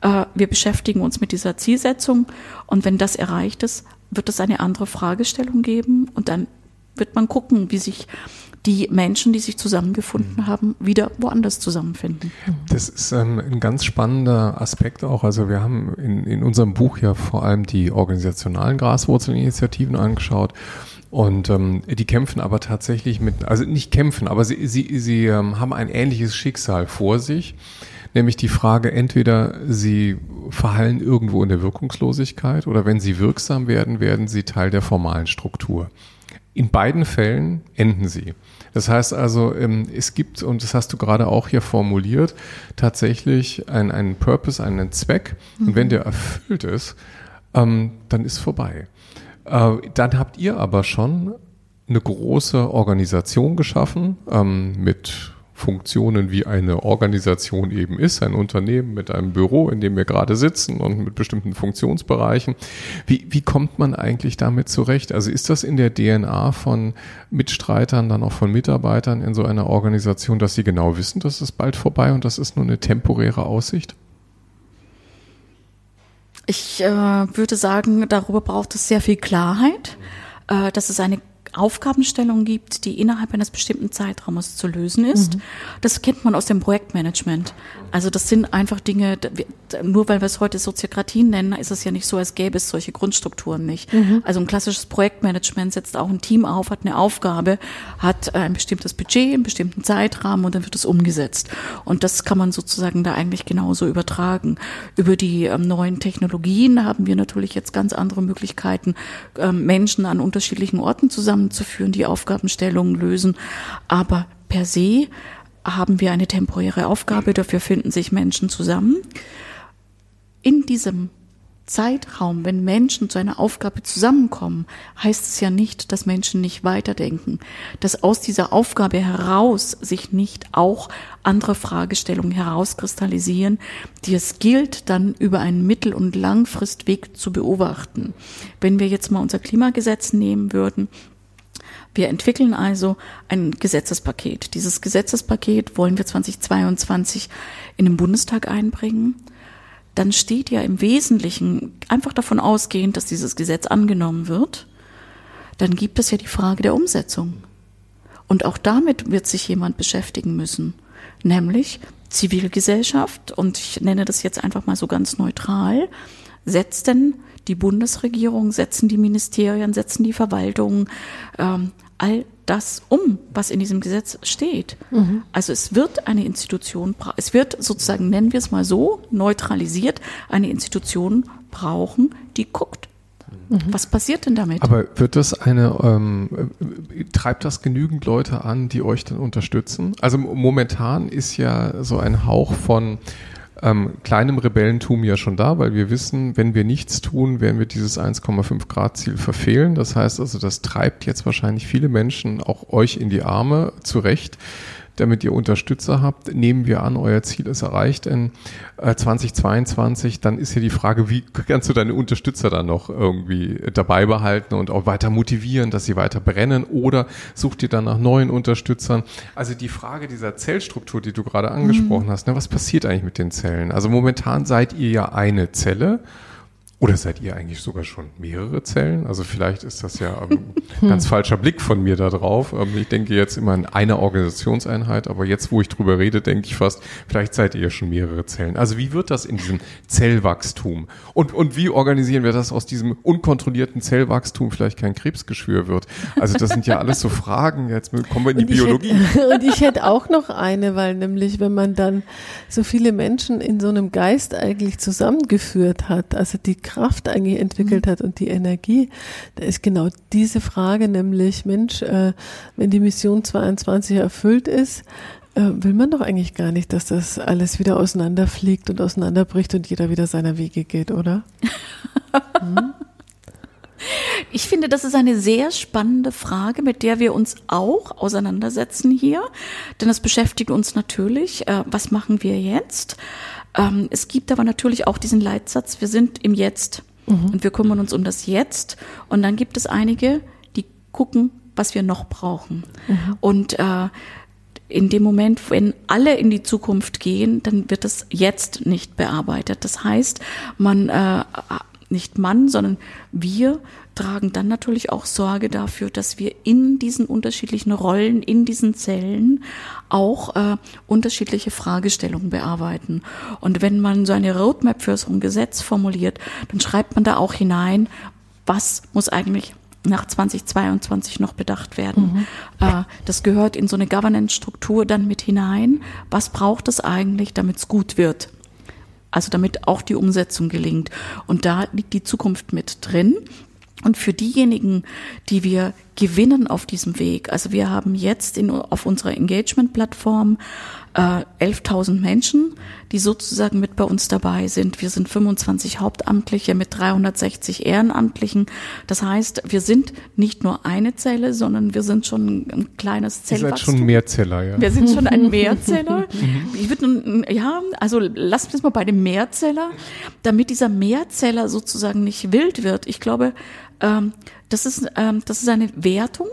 Speaker 1: Äh, wir beschäftigen uns mit dieser Zielsetzung und wenn das erreicht ist, wird es eine andere Fragestellung geben und dann wird man gucken, wie sich die Menschen, die sich zusammengefunden mhm. haben, wieder woanders zusammenfinden.
Speaker 2: Das ist ähm, ein ganz spannender Aspekt auch. Also wir haben in, in unserem Buch ja vor allem die organisationalen Graswurzelinitiativen angeschaut. Und ähm, die kämpfen aber tatsächlich mit, also nicht kämpfen, aber sie, sie, sie ähm, haben ein ähnliches Schicksal vor sich, nämlich die Frage, entweder sie verhallen irgendwo in der Wirkungslosigkeit oder wenn sie wirksam werden, werden sie Teil der formalen Struktur. In beiden Fällen enden sie. Das heißt also, ähm, es gibt, und das hast du gerade auch hier formuliert, tatsächlich einen, einen Purpose, einen Zweck. Und wenn mhm. der erfüllt ist, ähm, dann ist vorbei. Äh, dann habt ihr aber schon eine große Organisation geschaffen ähm, mit Funktionen wie eine Organisation eben ist, ein Unternehmen mit einem Büro, in dem wir gerade sitzen und mit bestimmten Funktionsbereichen. Wie, wie kommt man eigentlich damit zurecht? Also ist das in der DNA von Mitstreitern, dann auch von Mitarbeitern in so einer Organisation, dass sie genau wissen, dass es bald vorbei und das ist nur eine temporäre Aussicht?
Speaker 1: Ich äh, würde sagen, darüber braucht es sehr viel Klarheit, äh, dass es eine Aufgabenstellung gibt, die innerhalb eines bestimmten Zeitraumes zu lösen ist. Mhm. Das kennt man aus dem Projektmanagement. Also das sind einfach Dinge, nur weil wir es heute Soziokratien nennen, ist es ja nicht so, als gäbe es solche Grundstrukturen nicht. Mhm. Also ein klassisches Projektmanagement setzt auch ein Team auf, hat eine Aufgabe, hat ein bestimmtes Budget, einen bestimmten Zeitrahmen und dann wird es umgesetzt. Und das kann man sozusagen da eigentlich genauso übertragen. Über die ähm, neuen Technologien haben wir natürlich jetzt ganz andere Möglichkeiten, ähm, Menschen an unterschiedlichen Orten zusammenzuführen, die Aufgabenstellungen lösen. Aber per se haben wir eine temporäre Aufgabe, dafür finden sich Menschen zusammen. In diesem Zeitraum, wenn Menschen zu einer Aufgabe zusammenkommen, heißt es ja nicht, dass Menschen nicht weiterdenken, dass aus dieser Aufgabe heraus sich nicht auch andere Fragestellungen herauskristallisieren, die es gilt, dann über einen Mittel- und Langfristweg zu beobachten. Wenn wir jetzt mal unser Klimagesetz nehmen würden, wir entwickeln also ein Gesetzespaket. Dieses Gesetzespaket wollen wir 2022 in den Bundestag einbringen. Dann steht ja im Wesentlichen einfach davon ausgehend, dass dieses Gesetz angenommen wird. Dann gibt es ja die Frage der Umsetzung. Und auch damit wird sich jemand beschäftigen müssen, nämlich Zivilgesellschaft, und ich nenne das jetzt einfach mal so ganz neutral, setzt denn die Bundesregierung, setzen die Ministerien, setzen die Verwaltungen, ähm, all das um, was in diesem Gesetz steht. Mhm. Also es wird eine Institution, es wird sozusagen, nennen wir es mal so, neutralisiert, eine Institution brauchen, die guckt. Mhm. Was passiert denn damit?
Speaker 2: Aber wird das eine, ähm, treibt das genügend Leute an, die euch dann unterstützen? Also momentan ist ja so ein Hauch von ähm, kleinem Rebellentum ja schon da, weil wir wissen, wenn wir nichts tun, werden wir dieses 1,5 Grad Ziel verfehlen. Das heißt also, das treibt jetzt wahrscheinlich viele Menschen, auch euch in die Arme, zurecht damit ihr Unterstützer habt. Nehmen wir an, euer Ziel ist erreicht in äh, 2022, dann ist hier die Frage, wie kannst du deine Unterstützer dann noch irgendwie dabei behalten und auch weiter motivieren, dass sie weiter brennen oder sucht ihr dann nach neuen Unterstützern? Also die Frage dieser Zellstruktur, die du gerade angesprochen mhm. hast, ne, was passiert eigentlich mit den Zellen? Also momentan seid ihr ja eine Zelle Oder seid ihr eigentlich sogar schon mehrere Zellen? Also vielleicht ist das ja ein <laughs> ganz falscher Blick von mir da drauf. Ähm, ich denke jetzt immer an eine Organisationseinheit, aber jetzt, wo ich drüber rede, denke ich fast, vielleicht seid ihr schon mehrere Zellen. Also wie wird das in diesem Zellwachstum? Und, und wie organisieren wir das aus diesem unkontrollierten Zellwachstum vielleicht kein Krebsgeschwür wird? Also das sind ja alles so Fragen. Jetzt kommen wir in die
Speaker 3: und
Speaker 2: Biologie.
Speaker 3: Hätte, <laughs> und ich hätte auch noch eine, weil nämlich, wenn man dann so viele Menschen in so einem Geist eigentlich zusammengeführt hat, also die Kraft eigentlich entwickelt mhm. hat und die Energie, da ist genau diese Frage, nämlich, Mensch, äh, wenn die Mission 22 erfüllt ist, äh, will man doch eigentlich gar nicht, dass das alles wieder auseinanderfliegt und auseinanderbricht und jeder wieder seiner Wege geht, oder? <laughs>
Speaker 1: Hm? Ich finde, das ist eine sehr spannende Frage, mit der wir uns auch auseinandersetzen hier. Denn es beschäftigt uns natürlich, äh, was machen wir jetzt? Ähm, es gibt aber natürlich auch diesen Leitsatz, wir sind im Jetzt mhm. und wir kümmern uns um das Jetzt. Und dann gibt es einige, die gucken, was wir noch brauchen. Mhm. Und äh, in dem Moment, wenn alle in die Zukunft gehen, dann wird das jetzt nicht bearbeitet. Das heißt, man äh, nicht man, sondern wir tragen dann natürlich auch Sorge dafür, dass wir in diesen unterschiedlichen Rollen, in diesen Zellen auch äh, unterschiedliche Fragestellungen bearbeiten. Und wenn man so eine Roadmap für so ein Gesetz formuliert, dann schreibt man da auch hinein, was muss eigentlich nach 2022 noch bedacht werden. Mhm. Äh, das gehört in so eine Governance-Struktur dann mit hinein. Was braucht es eigentlich, damit es gut wird? Also damit auch die Umsetzung gelingt. Und da liegt die Zukunft mit drin. Und für diejenigen, die wir gewinnen auf diesem Weg, also wir haben jetzt in, auf unserer Engagement-Plattform äh, 11.000 Menschen, die sozusagen mit bei uns dabei sind. Wir sind 25 Hauptamtliche mit 360 Ehrenamtlichen. Das heißt, wir sind nicht nur eine Zelle, sondern wir sind schon ein kleines Zellwachstum.
Speaker 2: Ihr seid schon Mehrzeller, ja.
Speaker 1: Wir sind schon ein <laughs> Mehrzeller. ich würde, ja, also wir es mal bei dem Mehrzeller, damit dieser Mehrzeller sozusagen nicht wild wird. Ich glaube, ähm, das ist, ähm, das ist eine Wertung,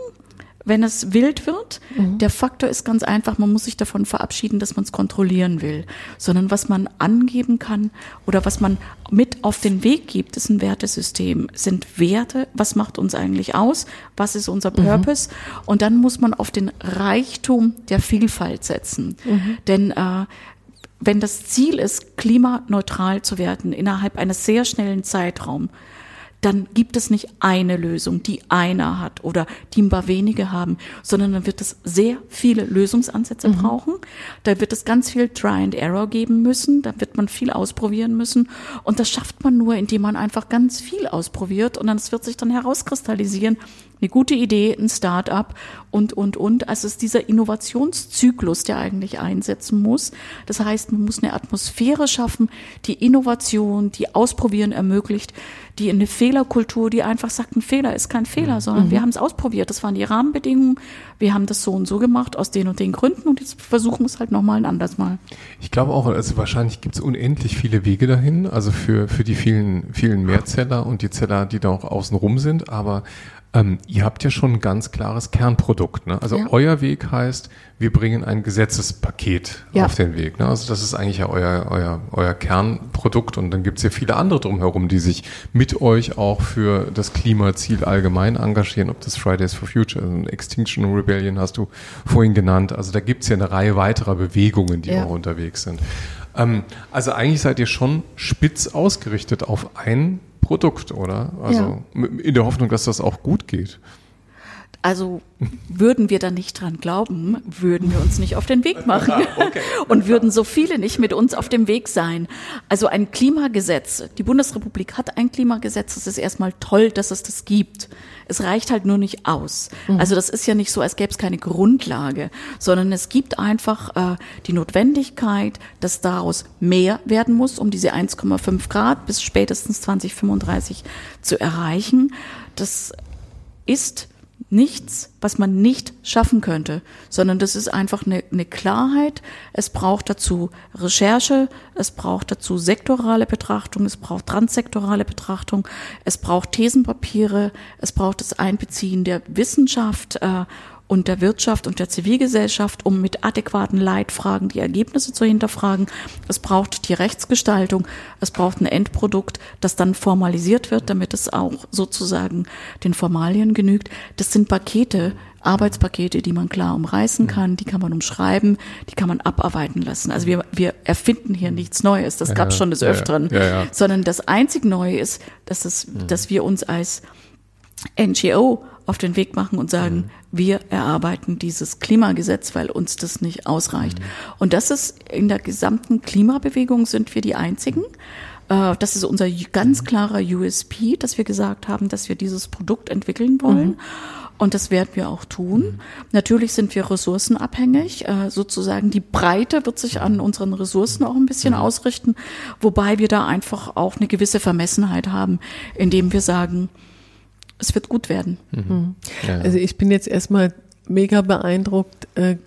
Speaker 1: wenn es wild wird. Mhm. Der Faktor ist ganz einfach, man muss sich davon verabschieden, dass man es kontrollieren will, sondern was man angeben kann oder was man mit auf den Weg gibt, ist ein Wertesystem, sind Werte, was macht uns eigentlich aus, was ist unser mhm. Purpose mhm. und dann muss man auf den Reichtum der Vielfalt setzen. Mhm. Denn äh, wenn das Ziel ist, klimaneutral zu werden innerhalb eines sehr schnellen Zeitraums, dann gibt es nicht eine Lösung, die einer hat oder die ein paar wenige haben, sondern dann wird es sehr viele Lösungsansätze mhm. brauchen. Da wird es ganz viel Try and Error geben müssen. Da wird man viel ausprobieren müssen. Und das schafft man nur, indem man einfach ganz viel ausprobiert und dann wird sich dann herauskristallisieren, eine gute Idee, ein Start-up und, und, und. Also es ist dieser Innovationszyklus, der eigentlich einsetzen muss. Das heißt, man muss eine Atmosphäre schaffen, die Innovation, die Ausprobieren ermöglicht, die eine Fehlerkultur, die einfach sagt, ein Fehler ist kein Fehler, sondern mhm. wir haben es ausprobiert. Das waren die Rahmenbedingungen. Wir haben das so und so gemacht aus den und den Gründen und jetzt versuchen wir es halt nochmal ein anderes Mal.
Speaker 2: Ich glaube auch, also wahrscheinlich gibt es unendlich viele Wege dahin, also für, für die vielen, vielen Mehrzeller und die Zeller, die da auch außen rum sind, aber ähm, ihr habt ja schon ein ganz klares Kernprodukt. Ne? Also ja. euer Weg heißt, wir bringen ein Gesetzespaket ja. auf den Weg. Ne? Also das ist eigentlich ja euer, euer, euer Kernprodukt. Und dann gibt es ja viele andere drumherum, die sich mit euch auch für das Klimaziel allgemein engagieren. Ob das Fridays for Future, also Extinction Rebellion hast du vorhin genannt. Also da gibt es ja eine Reihe weiterer Bewegungen, die ja. auch unterwegs sind. Ähm, also eigentlich seid ihr schon spitz ausgerichtet auf ein Produkt, oder? Also ja. in der Hoffnung, dass das auch gut geht.
Speaker 1: Also würden wir da nicht dran glauben, würden wir uns nicht auf den Weg machen <laughs> okay. <laughs> und würden so viele nicht mit uns auf dem Weg sein. Also ein Klimagesetz, die Bundesrepublik hat ein Klimagesetz, es ist erstmal toll, dass es das gibt. Es reicht halt nur nicht aus. Mhm. Also das ist ja nicht so, als gäbe es keine Grundlage, sondern es gibt einfach äh, die Notwendigkeit, dass daraus mehr werden muss, um diese 1,5 Grad bis spätestens 2035 zu erreichen. Das ist nichts, was man nicht schaffen könnte, sondern das ist einfach eine, eine, Klarheit. Es braucht dazu Recherche, es braucht dazu sektorale Betrachtung, es braucht transsektorale Betrachtung, es braucht Thesenpapiere, es braucht das Einbeziehen der Wissenschaft äh, und der Wirtschaft und der Zivilgesellschaft, um mit adäquaten Leitfragen die Ergebnisse zu hinterfragen. Es braucht die Rechtsgestaltung, es braucht ein Endprodukt, das dann formalisiert wird, damit es auch sozusagen den Formalien genügt. Das sind Pakete, Arbeitspakete, die man klar umreißen kann, die kann man umschreiben, die kann man abarbeiten lassen. Also wir, wir erfinden hier nichts Neues, das gab es schon des Öfteren, ja, ja, sondern das einzig Neue ist, dass, es, dass wir uns als NGO auf den Weg machen und sagen, mhm. wir erarbeiten dieses Klimagesetz, weil uns das nicht ausreicht. Mhm. Und das ist in der gesamten Klimabewegung sind wir die einzigen. Äh, das ist unser ganz klarer USP, dass wir gesagt haben, dass wir dieses Produkt entwickeln wollen. Mhm. Und das werden wir auch tun. Mhm. Natürlich sind wir ressourcenabhängig. Äh, sozusagen die Breite wird sich an unseren Ressourcen auch ein bisschen mhm. ausrichten, wobei wir da einfach auch eine gewisse Vermessenheit haben, indem wir sagen, es wird gut werden. Mhm.
Speaker 3: mhm. Ja. Also ich bin jetzt erstmal mega beeindruckt äh,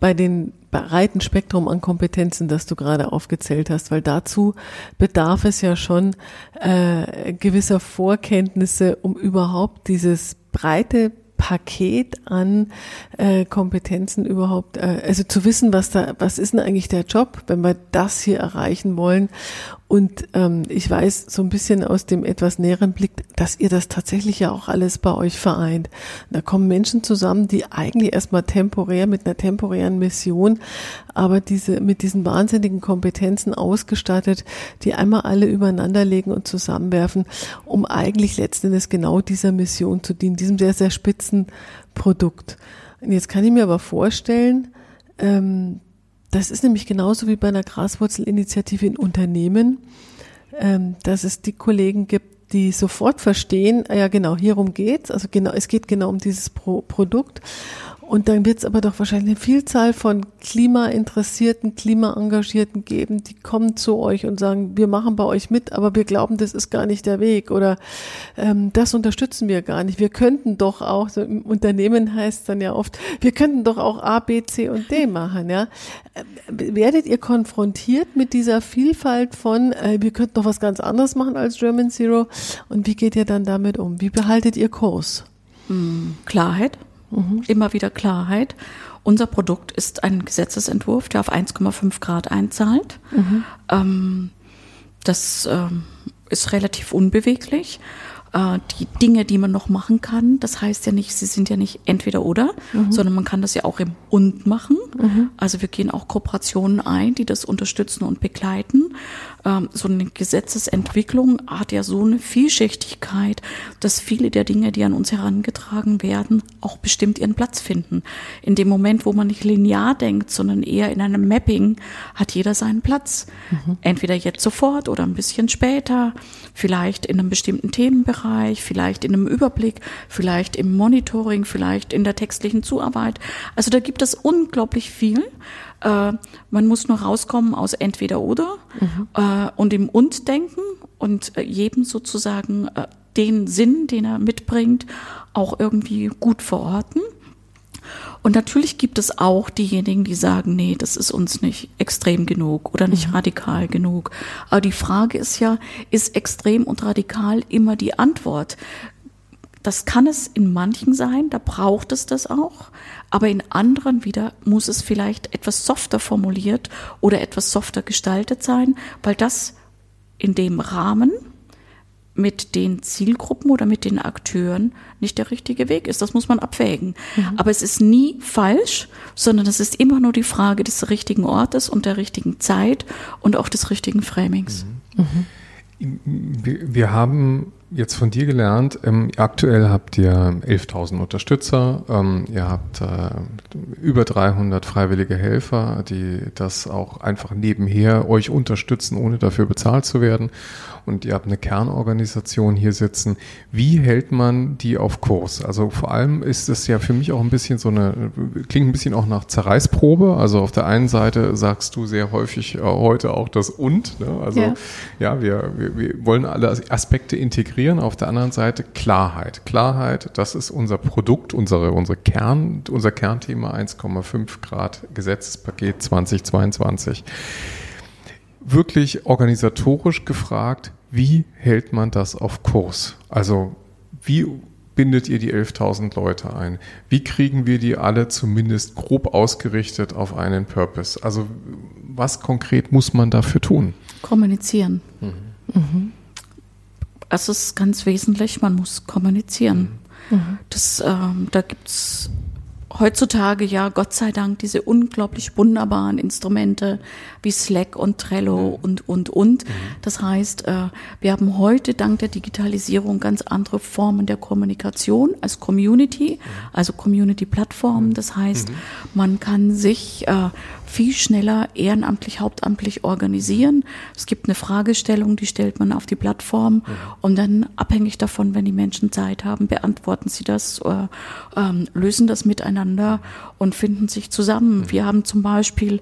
Speaker 3: bei den breiten Spektrum an Kompetenzen, das du gerade aufgezählt hast, weil dazu bedarf es ja schon äh, gewisser Vorkenntnisse, um überhaupt dieses breite Paket an äh, Kompetenzen überhaupt, äh, also zu wissen, was da, was ist denn eigentlich der Job, wenn wir das hier erreichen wollen und ähm, ich weiß so ein bisschen aus dem etwas näheren Blick, dass ihr das tatsächlich ja auch alles bei euch vereint. Da kommen Menschen zusammen, die eigentlich erstmal temporär mit einer temporären Mission, aber diese mit diesen wahnsinnigen Kompetenzen ausgestattet, die einmal alle übereinander legen und zusammenwerfen, um eigentlich letzten Endes genau dieser Mission zu dienen, diesem sehr, sehr spitzen Produkt. Und jetzt kann ich mir aber vorstellen, ähm, das ist nämlich genauso wie bei einer Graswurzelinitiative in Unternehmen, ähm, dass es die Kollegen gibt, die sofort verstehen, ah ja genau, hierum geht's, also genau, es geht genau um dieses Pro Produkt und dann wird es aber doch wahrscheinlich eine Vielzahl von klimainteressierten, klimaengagierten geben, die kommen zu euch und sagen, wir machen bei euch mit, aber wir glauben, das ist gar nicht der Weg oder ähm, das unterstützen wir gar nicht. Wir könnten doch auch, so im Unternehmen heißt dann ja oft, wir könnten doch auch A, B, C und D <laughs> machen. Ja, werdet ihr konfrontiert mit dieser Vielfalt von, äh, wir könnten doch was ganz anderes machen als German Zero und wie geht ihr dann damit um? Wie behaltet ihr Kurs?
Speaker 1: Hm, Klarheit Mhm. Immer wieder Klarheit. Unser Produkt ist ein Gesetzesentwurf, der auf 1,5 Grad einzahlt. Mhm. Ähm, das ähm, ist relativ unbeweglich. Äh, die Dinge, die man noch machen kann, das heißt ja nicht, sie sind ja nicht entweder oder, mhm. sondern man kann das ja auch im Und machen. Mhm. Also wir gehen auch Kooperationen ein, die das unterstützen und begleiten ähm, so eine Gesetzesentwicklung hat ja so eine Vielschichtigkeit, dass viele der Dinge, die an uns herangetragen werden, auch bestimmt ihren Platz finden. In dem Moment, wo man nicht linear denkt, sondern eher in einem Mapping, hat jeder seinen Platz. Mhm. Entweder jetzt sofort oder ein bisschen später, vielleicht in einem bestimmten Themenbereich, vielleicht in einem Überblick, vielleicht im Monitoring, vielleicht in der textlichen Zuarbeit. Also da gibt es unglaublich viel. Äh, man muss nur rauskommen aus entweder oder mhm. äh, und im Und denken und äh, jedem sozusagen äh, den Sinn, den er mitbringt, auch irgendwie gut verorten. Und natürlich gibt es auch diejenigen, die sagen, nee, das ist uns nicht extrem genug oder nicht mhm. radikal genug. Aber die Frage ist ja, ist extrem und radikal immer die Antwort? Das kann es in manchen sein, da braucht es das auch, aber in anderen wieder muss es vielleicht etwas softer formuliert oder etwas softer gestaltet sein, weil das in dem Rahmen mit den Zielgruppen oder mit den Akteuren nicht der richtige Weg ist. Das muss man abwägen. Mhm. Aber es ist nie falsch, sondern es ist immer nur die Frage des richtigen Ortes und der richtigen Zeit und auch des richtigen Framings. Mhm.
Speaker 2: Mhm. Wir haben jetzt von dir gelernt, ähm, aktuell habt ihr 11.000 Unterstützer, ähm, ihr habt äh, über 300 freiwillige Helfer, die das auch einfach nebenher euch unterstützen, ohne dafür bezahlt zu werden und ihr habt eine Kernorganisation hier sitzen. Wie hält man die auf Kurs? Also vor allem ist es ja für mich auch ein bisschen so eine, klingt ein bisschen auch nach Zerreißprobe. Also auf der einen Seite sagst du sehr häufig äh, heute auch das und. Ne? Also ja, ja wir, wir, wir wollen alle Aspekte integrieren. Auf der anderen Seite Klarheit. Klarheit, das ist unser Produkt, unsere, unsere Kern, unser Kernthema 1,5 Grad Gesetzespaket 2022 wirklich organisatorisch gefragt, wie hält man das auf Kurs? Also wie bindet ihr die 11.000 Leute ein? Wie kriegen wir die alle zumindest grob ausgerichtet auf einen Purpose? Also was konkret muss man dafür tun?
Speaker 1: Kommunizieren. Mhm. Mhm. Es ist ganz wesentlich, man muss kommunizieren. Mhm. Das, ähm, da gibt es heutzutage ja Gott sei Dank diese unglaublich wunderbaren Instrumente wie Slack und Trello und, und, und. Mhm. Das heißt, äh, wir haben heute dank der Digitalisierung ganz andere Formen der Kommunikation als Community, mhm. also Community-Plattformen. Das heißt, mhm. man kann sich äh, viel schneller ehrenamtlich, hauptamtlich organisieren. Es gibt eine Fragestellung, die stellt man auf die Plattform mhm. und dann abhängig davon, wenn die Menschen Zeit haben, beantworten sie das, äh, ähm, lösen das miteinander und finden sich zusammen. Mhm. Wir haben zum Beispiel,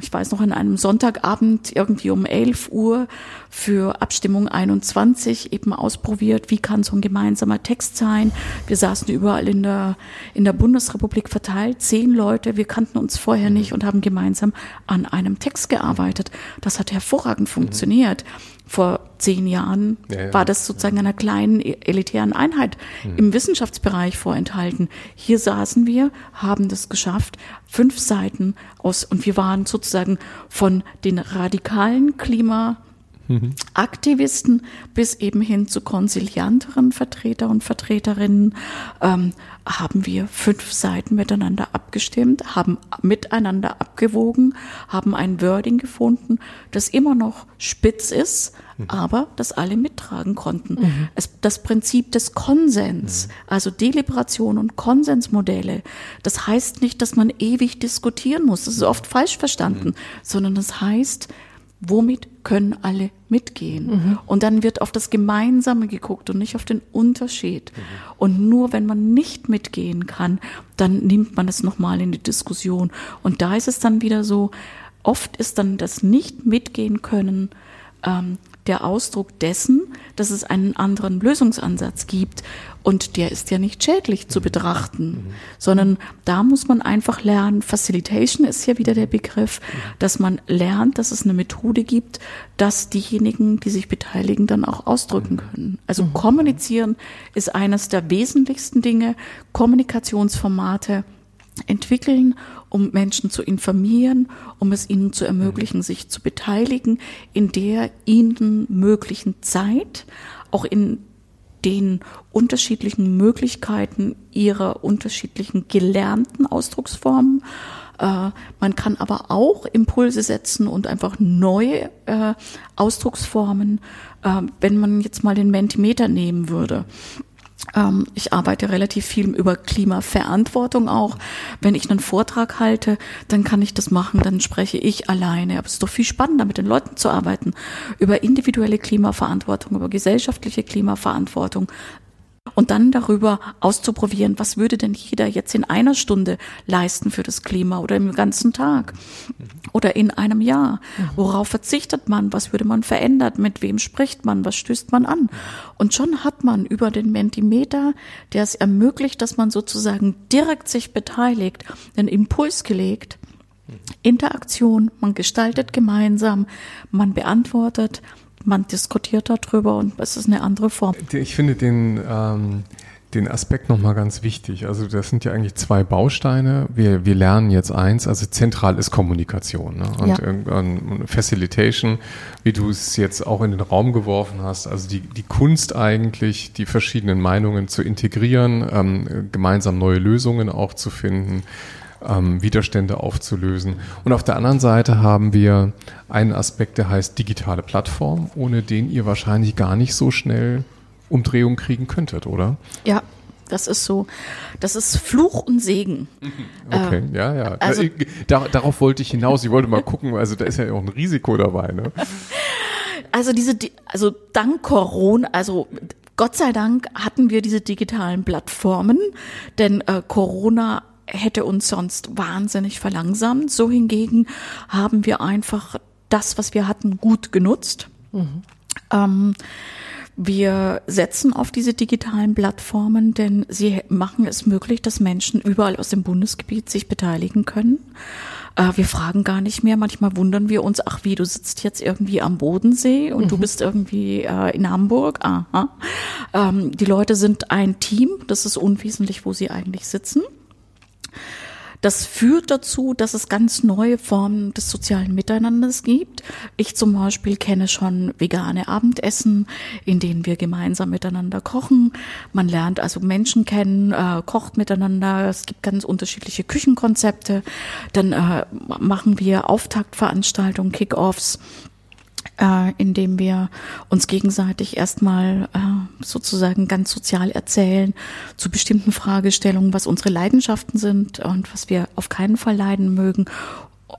Speaker 1: ich weiß noch, an einem Sonntagabend irgendwie um 11 Uhr für Abstimmung 21 eben ausprobiert, wie kann so ein gemeinsamer Text sein. Wir saßen überall in der, in der Bundesrepublik verteilt, zehn Leute, wir kannten uns vorher nicht und haben gemeinsam an einem Text gearbeitet. Das hat hervorragend funktioniert. Vor zehn Jahren ja, ja. war das sozusagen einer kleinen e-, elitären Einheit mhm. im Wissenschaftsbereich vorenthalten. Hier saßen wir, haben das geschafft, fünf Seiten aus, und wir waren sozusagen von den radikalen Klima Aktivisten bis eben hin zu konsilianteren Vertreter und Vertreterinnen ähm, haben wir fünf Seiten miteinander abgestimmt, haben miteinander abgewogen, haben ein Wording gefunden, das immer noch spitz ist, mhm. aber das alle mittragen konnten. Mhm. Es, das Prinzip des Konsens, mhm. also Deliberation und Konsensmodelle, das heißt nicht, dass man ewig diskutieren muss, das ist oft falsch verstanden, mhm. sondern das heißt, womit können alle mitgehen? Mhm. Und dann wird auf das Gemeinsame geguckt und nicht auf den Unterschied. Mhm. Und nur wenn man nicht mitgehen kann, dann nimmt man es nochmal in die Diskussion. Und da ist es dann wieder so, oft ist dann das Nicht-Mitgehen können ähm, der Ausdruck dessen, dass es einen anderen Lösungsansatz gibt. Und der ist ja nicht schädlich zu betrachten, sondern da muss man einfach lernen, Facilitation ist ja wieder der Begriff, dass man lernt, dass es eine Methode gibt, dass diejenigen, die sich beteiligen, dann auch ausdrücken können. Also kommunizieren ist eines der wesentlichsten Dinge. Kommunikationsformate entwickeln, um Menschen zu informieren, um es ihnen zu ermöglichen, sich zu beteiligen in der ihnen möglichen Zeit, auch in den unterschiedlichen Möglichkeiten ihrer unterschiedlichen gelernten Ausdrucksformen. Äh, man kann aber auch Impulse setzen und einfach neue äh, Ausdrucksformen, äh, wenn man jetzt mal den Mentimeter nehmen würde. Ähm, ich arbeite relativ viel über Klimaverantwortung auch. Wenn ich einen Vortrag halte, dann kann ich das machen, dann spreche ich alleine. Aber es ist doch viel spannender, mit den Leuten zu arbeiten. Über individuelle Klimaverantwortung, über gesellschaftliche Klimaverantwortung, und dann darüber auszuprobieren, was würde denn jeder jetzt in einer Stunde leisten für das Klima oder im ganzen Tag oder in einem Jahr. Worauf verzichtet man? Was würde man verändern? Mit wem spricht man? Was stößt man an? Und schon hat man über den Mentimeter, der es ermöglicht, dass man sozusagen direkt sich beteiligt, einen Impuls gelegt. Interaktion, man gestaltet gemeinsam, man beantwortet, man diskutiert darüber und es ist eine andere Form.
Speaker 2: Ich finde den, ähm, den Aspekt nochmal ganz wichtig. Also das sind ja eigentlich zwei Bausteine. Wir, wir lernen jetzt eins, also zentral ist Kommunikation ne? und ja. irgendwann Facilitation, wie du es jetzt auch in den Raum geworfen hast, also die, die Kunst eigentlich, die verschiedenen Meinungen zu integrieren, ähm, gemeinsam neue Lösungen auch zu finden ähm, Widerstände aufzulösen. Und auf der anderen Seite haben wir einen Aspekt, der heißt digitale Plattform, ohne den ihr wahrscheinlich gar nicht so schnell Umdrehung kriegen könntet, oder?
Speaker 1: Ja, das ist so, das ist Fluch und Segen.
Speaker 2: Okay, äh, ja, ja. Also, Dar darauf wollte ich hinaus. Ich wollte mal gucken, also da ist ja auch ein Risiko dabei, ne? <laughs>
Speaker 1: Also diese, also dank Corona, also Gott sei Dank hatten wir diese digitalen Plattformen, denn äh, Corona hätte uns sonst wahnsinnig verlangsamt. So hingegen haben wir einfach das, was wir hatten, gut genutzt. Mhm. Ähm, wir setzen auf diese digitalen Plattformen, denn sie machen es möglich, dass Menschen überall aus dem Bundesgebiet sich beteiligen können. Äh, wir fragen gar nicht mehr. Manchmal wundern wir uns, ach wie, du sitzt jetzt irgendwie am Bodensee und mhm. du bist irgendwie äh, in Hamburg. Aha. Ähm, die Leute sind ein Team. Das ist unwesentlich, wo sie eigentlich sitzen. Das führt dazu, dass es ganz neue Formen des sozialen Miteinanders gibt. Ich zum Beispiel kenne schon vegane Abendessen, in denen wir gemeinsam miteinander kochen. Man lernt also Menschen kennen, äh, kocht miteinander. Es gibt ganz unterschiedliche Küchenkonzepte. Dann äh, machen wir Auftaktveranstaltungen, Kick-offs äh, indem wir uns gegenseitig erstmal äh, sozusagen ganz sozial erzählen zu bestimmten Fragestellungen, was unsere Leidenschaften sind und was wir auf keinen Fall leiden mögen.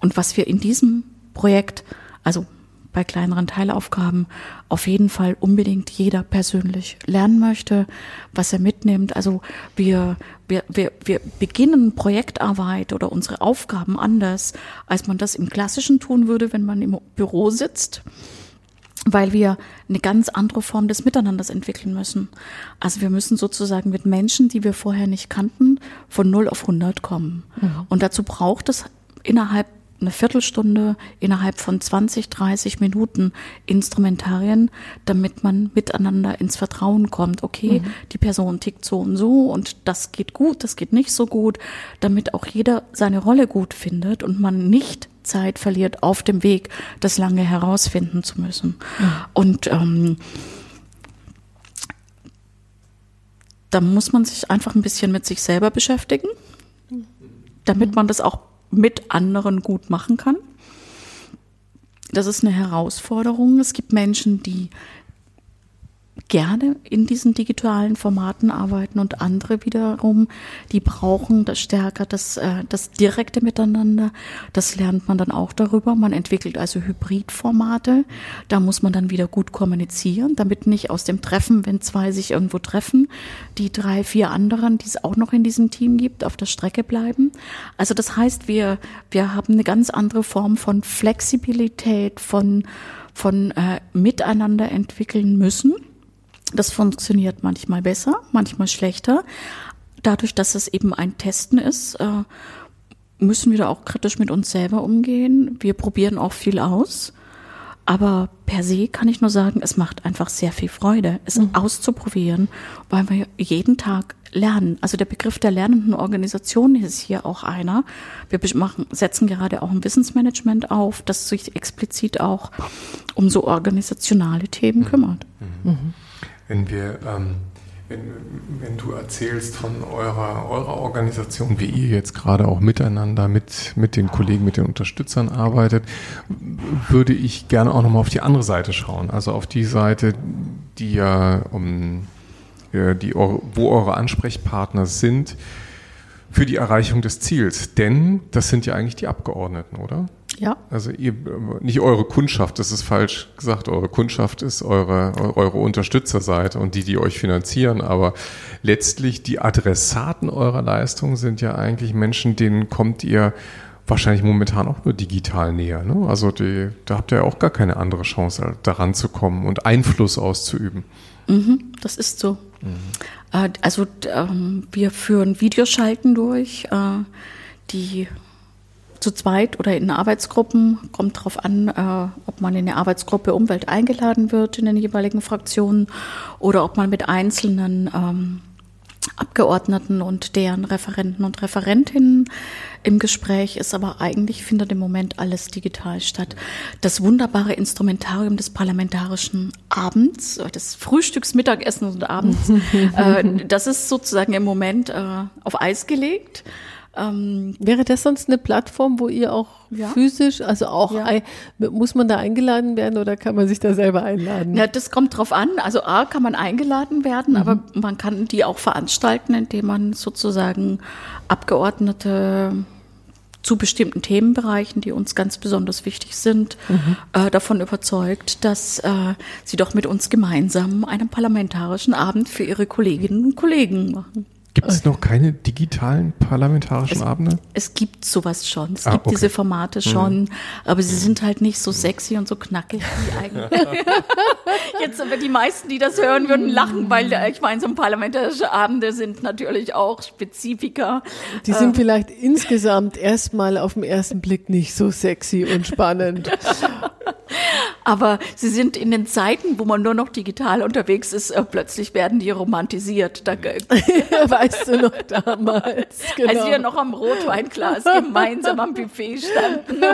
Speaker 1: Und was wir in diesem Projekt, also bei kleineren Teilaufgaben auf jeden Fall unbedingt jeder persönlich lernen möchte, was er mitnimmt. Also wir, wir, wir, wir beginnen Projektarbeit oder unsere Aufgaben anders, als man das im Klassischen tun würde, wenn man im Büro sitzt weil wir eine ganz andere Form des Miteinanders entwickeln müssen. Also wir müssen sozusagen mit Menschen, die wir vorher nicht kannten, von 0 auf 100 kommen. Mhm. Und dazu braucht es innerhalb eine Viertelstunde innerhalb von 20, 30 Minuten Instrumentarien, damit man miteinander ins Vertrauen kommt. Okay, mhm. die Person tickt so und so und das geht gut, das geht nicht so gut, damit auch jeder seine Rolle gut findet und man nicht Zeit verliert auf dem Weg, das lange herausfinden zu müssen. Mhm. Und ähm, da muss man sich einfach ein bisschen mit sich selber beschäftigen, damit man das auch mit anderen gut machen kann. Das ist eine Herausforderung. Es gibt Menschen, die gerne in diesen digitalen Formaten arbeiten und andere wiederum, die brauchen das stärker das, äh, das direkte Miteinander. Das lernt man dann auch darüber. Man entwickelt also Hybridformate. Da muss man dann wieder gut kommunizieren, damit nicht aus dem Treffen, wenn zwei sich irgendwo treffen, die drei, vier anderen, die es auch noch in diesem Team gibt, auf der Strecke bleiben. Also das heißt, wir, wir haben eine ganz andere Form von Flexibilität, von, von äh, Miteinander entwickeln müssen. Das funktioniert manchmal besser, manchmal schlechter. Dadurch, dass es eben ein Testen ist, äh, müssen wir da auch kritisch mit uns selber umgehen. Wir probieren auch viel aus. Aber per se kann ich nur sagen, es macht einfach sehr viel Freude, es mhm. auszuprobieren, weil wir jeden Tag lernen. Also der Begriff der lernenden Organisation ist hier auch einer. Wir machen, setzen gerade auch ein Wissensmanagement auf, das sich explizit auch um so organisationale Themen mhm. kümmert.
Speaker 2: Mhm. mhm wenn wir, ähm, wenn, wenn du erzählst von eurer, eurer Organisation, wie ihr jetzt gerade auch miteinander mit, mit den Kollegen, mit den Unterstützern arbeitet, würde ich gerne auch nochmal auf die andere Seite schauen. Also auf die Seite, die ja, um, die, wo eure Ansprechpartner sind für die Erreichung des Ziels. Denn das sind ja eigentlich die Abgeordneten, oder?
Speaker 1: Ja.
Speaker 2: Also ihr, nicht eure Kundschaft, das ist falsch gesagt. Eure Kundschaft ist eure, eure Unterstützerseite und die, die euch finanzieren. Aber letztlich die Adressaten eurer Leistung sind ja eigentlich Menschen, denen kommt ihr wahrscheinlich momentan auch nur digital näher. Ne? Also die, da habt ihr ja auch gar keine andere Chance, daran zu kommen und Einfluss auszuüben.
Speaker 1: Mhm, das ist so. Mhm. Äh, also ähm, wir führen Videoschalten durch, äh, die zu zweit oder in Arbeitsgruppen, kommt darauf an, äh, ob man in eine Arbeitsgruppe Umwelt eingeladen wird in den jeweiligen Fraktionen oder ob man mit einzelnen ähm, Abgeordneten und deren Referenten und Referentinnen im Gespräch ist, aber eigentlich findet im Moment alles digital statt. Das wunderbare Instrumentarium des parlamentarischen Abends, äh, des Frühstücks, Mittagessens und Abends, <laughs> äh, das ist sozusagen im Moment äh, auf Eis gelegt.
Speaker 3: Ähm, Wäre das sonst eine Plattform, wo ihr auch ja. physisch, also auch, ja. ein, muss man da eingeladen werden oder kann man sich da selber einladen?
Speaker 1: Ja, das kommt drauf an. Also A, kann man eingeladen werden, mhm. aber man kann die auch veranstalten, indem man sozusagen Abgeordnete zu bestimmten Themenbereichen, die uns ganz besonders wichtig sind, mhm. äh, davon überzeugt, dass äh, sie doch mit uns gemeinsam einen parlamentarischen Abend für ihre Kolleginnen und Kollegen machen.
Speaker 2: Gibt es noch keine digitalen parlamentarischen
Speaker 1: es,
Speaker 2: Abende?
Speaker 1: Es gibt sowas schon. Es
Speaker 2: ah,
Speaker 1: gibt
Speaker 2: okay.
Speaker 1: diese Formate schon, mhm. aber sie sind halt nicht so sexy und so knackig wie eigentlich. <laughs> <laughs> Jetzt aber die meisten, die das hören, würden lachen, weil äh, ich meine, so parlamentarische Abende sind natürlich auch Spezifika.
Speaker 3: Die sind ähm. vielleicht insgesamt erstmal auf den ersten Blick nicht so sexy und spannend. <laughs>
Speaker 1: Aber sie sind in den Zeiten, wo man nur noch digital unterwegs ist, äh, plötzlich werden die romantisiert. Da,
Speaker 3: weißt du noch damals?
Speaker 1: Genau. <laughs> Als wir noch am Rotweinglas gemeinsam am Buffet standen. <laughs>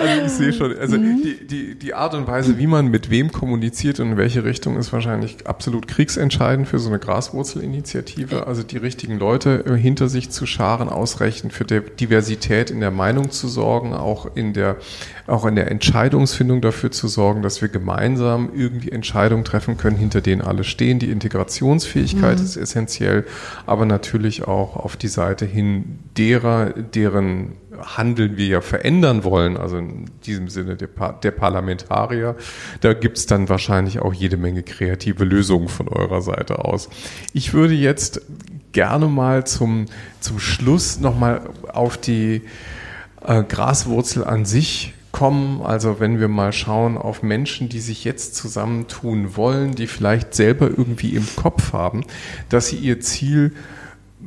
Speaker 2: Also ich sehe schon, also mhm. die, die, die Art und Weise, wie man mit wem kommuniziert und in welche Richtung, ist wahrscheinlich absolut kriegsentscheidend für so eine Graswurzelinitiative. Also die richtigen Leute äh, hinter sich zu scharen, ausreichend für Diversität in der Meinung zu sorgen, auch in der, auch in der Entscheidungsfindung dafür zu sorgen, dass wir gemeinsam irgendwie Entscheidungen treffen können, hinter denen alle stehen. Die Integrationsfähigkeit mhm. ist essentiell, aber natürlich auch auf die Seite hin derer, deren Handeln wir ja verändern wollen, also in diesem Sinne der, Par der Parlamentarier, da gibt's dann wahrscheinlich auch jede Menge kreative Lösungen von eurer Seite aus. Ich würde jetzt gerne mal zum, zum Schluss nochmal auf die äh, Graswurzel an sich kommen. Also wenn wir mal schauen auf Menschen, die sich jetzt zusammentun wollen, die vielleicht selber irgendwie im Kopf haben, dass sie ihr Ziel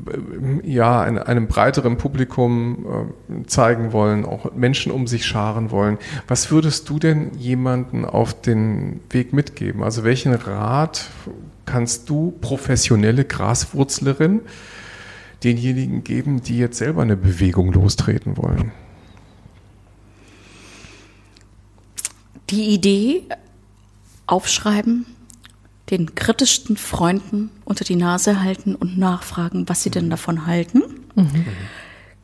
Speaker 2: äh, ja, einem breiteren Publikum äh, zeigen wollen, auch Menschen um sich scharen wollen. Was würdest du denn jemanden auf den Weg mitgeben? Also welchen Rat kannst du, professionelle Graswurzlerin, denjenigen geben, die jetzt selber eine Bewegung lostreten wollen?
Speaker 1: Die Idee aufschreiben, den kritischsten Freunden unter die Nase halten und nachfragen, was sie denn davon halten. Mhm.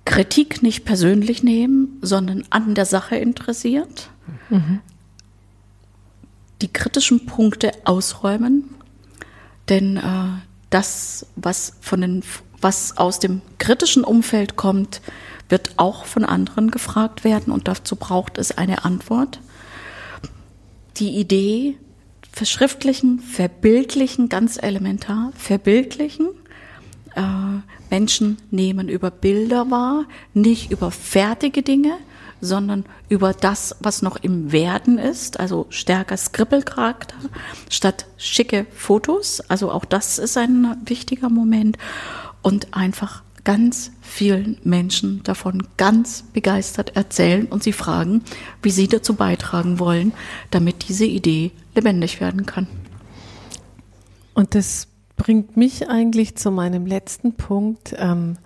Speaker 1: Kritik nicht persönlich nehmen, sondern an der Sache interessiert. Mhm. Die kritischen Punkte ausräumen, denn äh, das, was von den, was aus dem kritischen Umfeld kommt, wird auch von anderen gefragt werden und dazu braucht es eine Antwort die Idee verschriftlichen, verbildlichen, ganz elementar, verbildlichen. Äh, Menschen nehmen über Bilder wahr, nicht über fertige Dinge, sondern über das, was noch im Werden ist, also stärker Skribbelcharakter statt schicke Fotos. Also auch das ist ein wichtiger Moment und einfach ganz vielen Menschen davon ganz begeistert erzählen und sie fragen, wie sie dazu beitragen wollen, damit diese Idee lebendig werden kann.
Speaker 3: Und das bringt mich eigentlich zu meinem letzten Punkt. Ähm,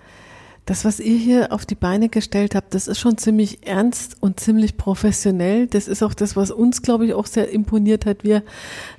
Speaker 3: das, was ihr hier auf die Beine gestellt habt, das ist schon ziemlich ernst und ziemlich professionell. Das ist auch das, was uns, glaube ich, auch sehr imponiert hat. Wir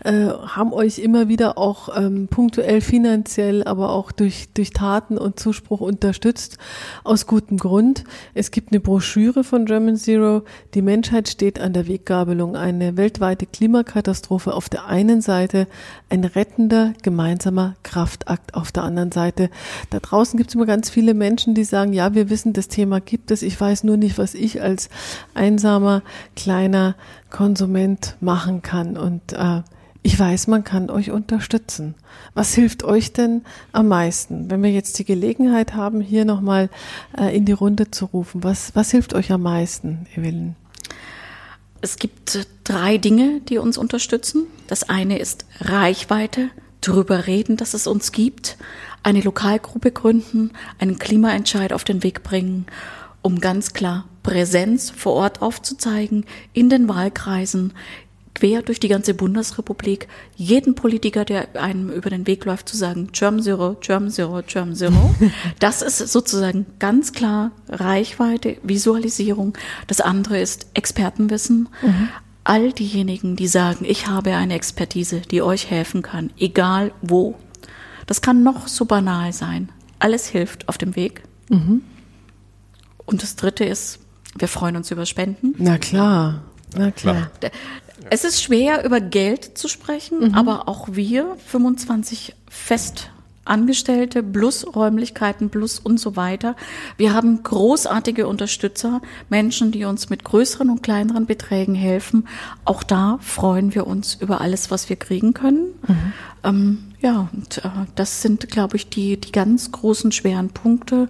Speaker 3: äh, haben euch immer wieder auch ähm, punktuell finanziell, aber auch durch, durch Taten und Zuspruch unterstützt, aus gutem Grund. Es gibt eine Broschüre von German Zero, die Menschheit steht an der Weggabelung, eine weltweite Klimakatastrophe auf der einen Seite, ein rettender gemeinsamer Kraftakt auf der anderen Seite. Da draußen gibt es immer ganz viele Menschen, die sagen, ja, wir wissen, das Thema gibt es, ich weiß nur nicht, was ich als einsamer kleiner Konsument machen kann. Und äh, ich weiß, man kann euch unterstützen. Was hilft euch denn am meisten? Wenn wir jetzt die Gelegenheit haben, hier nochmal äh, in die Runde zu rufen, was, was hilft euch am meisten, Evelyn?
Speaker 1: Es gibt drei Dinge, die uns unterstützen. Das eine ist Reichweite, darüber reden, dass es uns gibt, eine Lokalgruppe gründen, einen Klimaentscheid auf den Weg bringen, um ganz klar Präsenz vor Ort aufzuzeigen, in den Wahlkreisen, quer durch die ganze Bundesrepublik, jeden Politiker, der einem über den Weg läuft, zu sagen, Germ Zero, Germ Zero, Germ Zero. <laughs> Das ist sozusagen ganz klar Reichweite, Visualisierung. Das andere ist Expertenwissen. Mhm. All diejenigen, die sagen, ich habe eine Expertise, die euch helfen kann, egal wo. Das kann noch so banal sein. Alles hilft auf dem Weg. Mhm. Und das dritte ist, wir freuen uns über Spenden.
Speaker 3: Na klar. Na klar.
Speaker 1: Es ist schwer, über Geld zu sprechen, mhm. aber auch wir, 25 fest Angestellte plus Räumlichkeiten plus und so weiter. Wir haben großartige Unterstützer, Menschen, die uns mit größeren und kleineren Beträgen helfen. Auch da freuen wir uns über alles, was wir kriegen können. Mhm. Ähm, Ja, und äh, das sind, glaube ich, die, die ganz großen, schweren Punkte,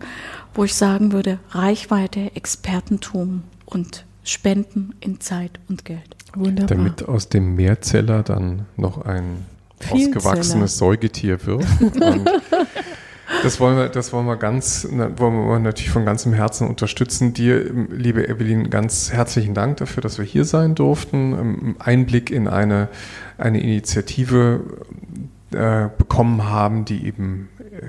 Speaker 1: wo ich sagen würde, Reichweite, Expertentum und Spenden in Zeit und Geld.
Speaker 2: Wunderbar. Damit aus dem Mehrzeller dann noch ein. Ausgewachsenes Säugetier wird. <laughs> Das wollen wir, das wollen wir ganz, wollen wir natürlich von ganzem Herzen unterstützen. Dir, liebe Evelyn, ganz herzlichen Dank dafür, dass wir hier sein durften. Ähm, Einblick in eine, eine Initiative äh, bekommen haben, die eben äh,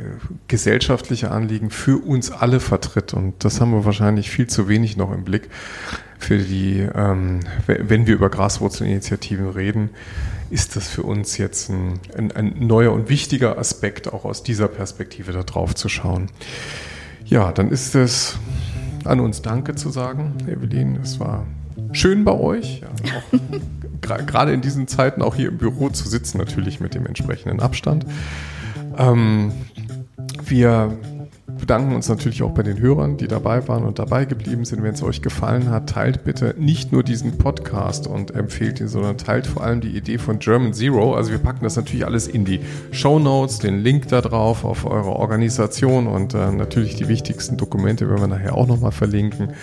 Speaker 2: gesellschaftliche Anliegen für uns alle vertritt. Und das haben wir wahrscheinlich viel zu wenig noch im Blick für die, ähm, wenn wir über Graswurzelinitiativen reden, ist das für uns jetzt ein, ein, ein, neuer und wichtiger Aspekt, auch aus dieser Perspektive da drauf zu schauen. Ja, dann ist es an uns Danke zu sagen, Evelyn. Es war schön bei euch. Ja, <laughs> gerade in diesen Zeiten auch hier im Büro zu sitzen, natürlich mit dem entsprechenden Abstand. Ähm, wir bedanken uns natürlich auch bei den Hörern, die dabei waren und dabei geblieben sind. Wenn es euch gefallen hat, teilt bitte nicht nur diesen Podcast und empfehlt ihn, sondern teilt vor allem die Idee von German Zero. Also wir packen das natürlich alles in die Show Notes, den Link da drauf auf eure Organisation und äh, natürlich die wichtigsten Dokumente werden wir nachher auch nochmal verlinken.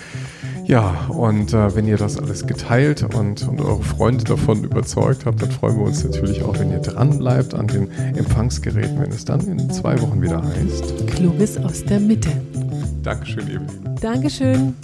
Speaker 2: Ja, und äh, wenn ihr das alles geteilt und, und eure Freunde davon überzeugt habt, dann freuen wir uns natürlich auch, wenn ihr dran bleibt an den Empfangsgeräten, wenn es dann in zwei Wochen wieder heißt.
Speaker 3: Kluges aus der Mitte.
Speaker 2: Dankeschön, Evelyn.
Speaker 3: Dankeschön.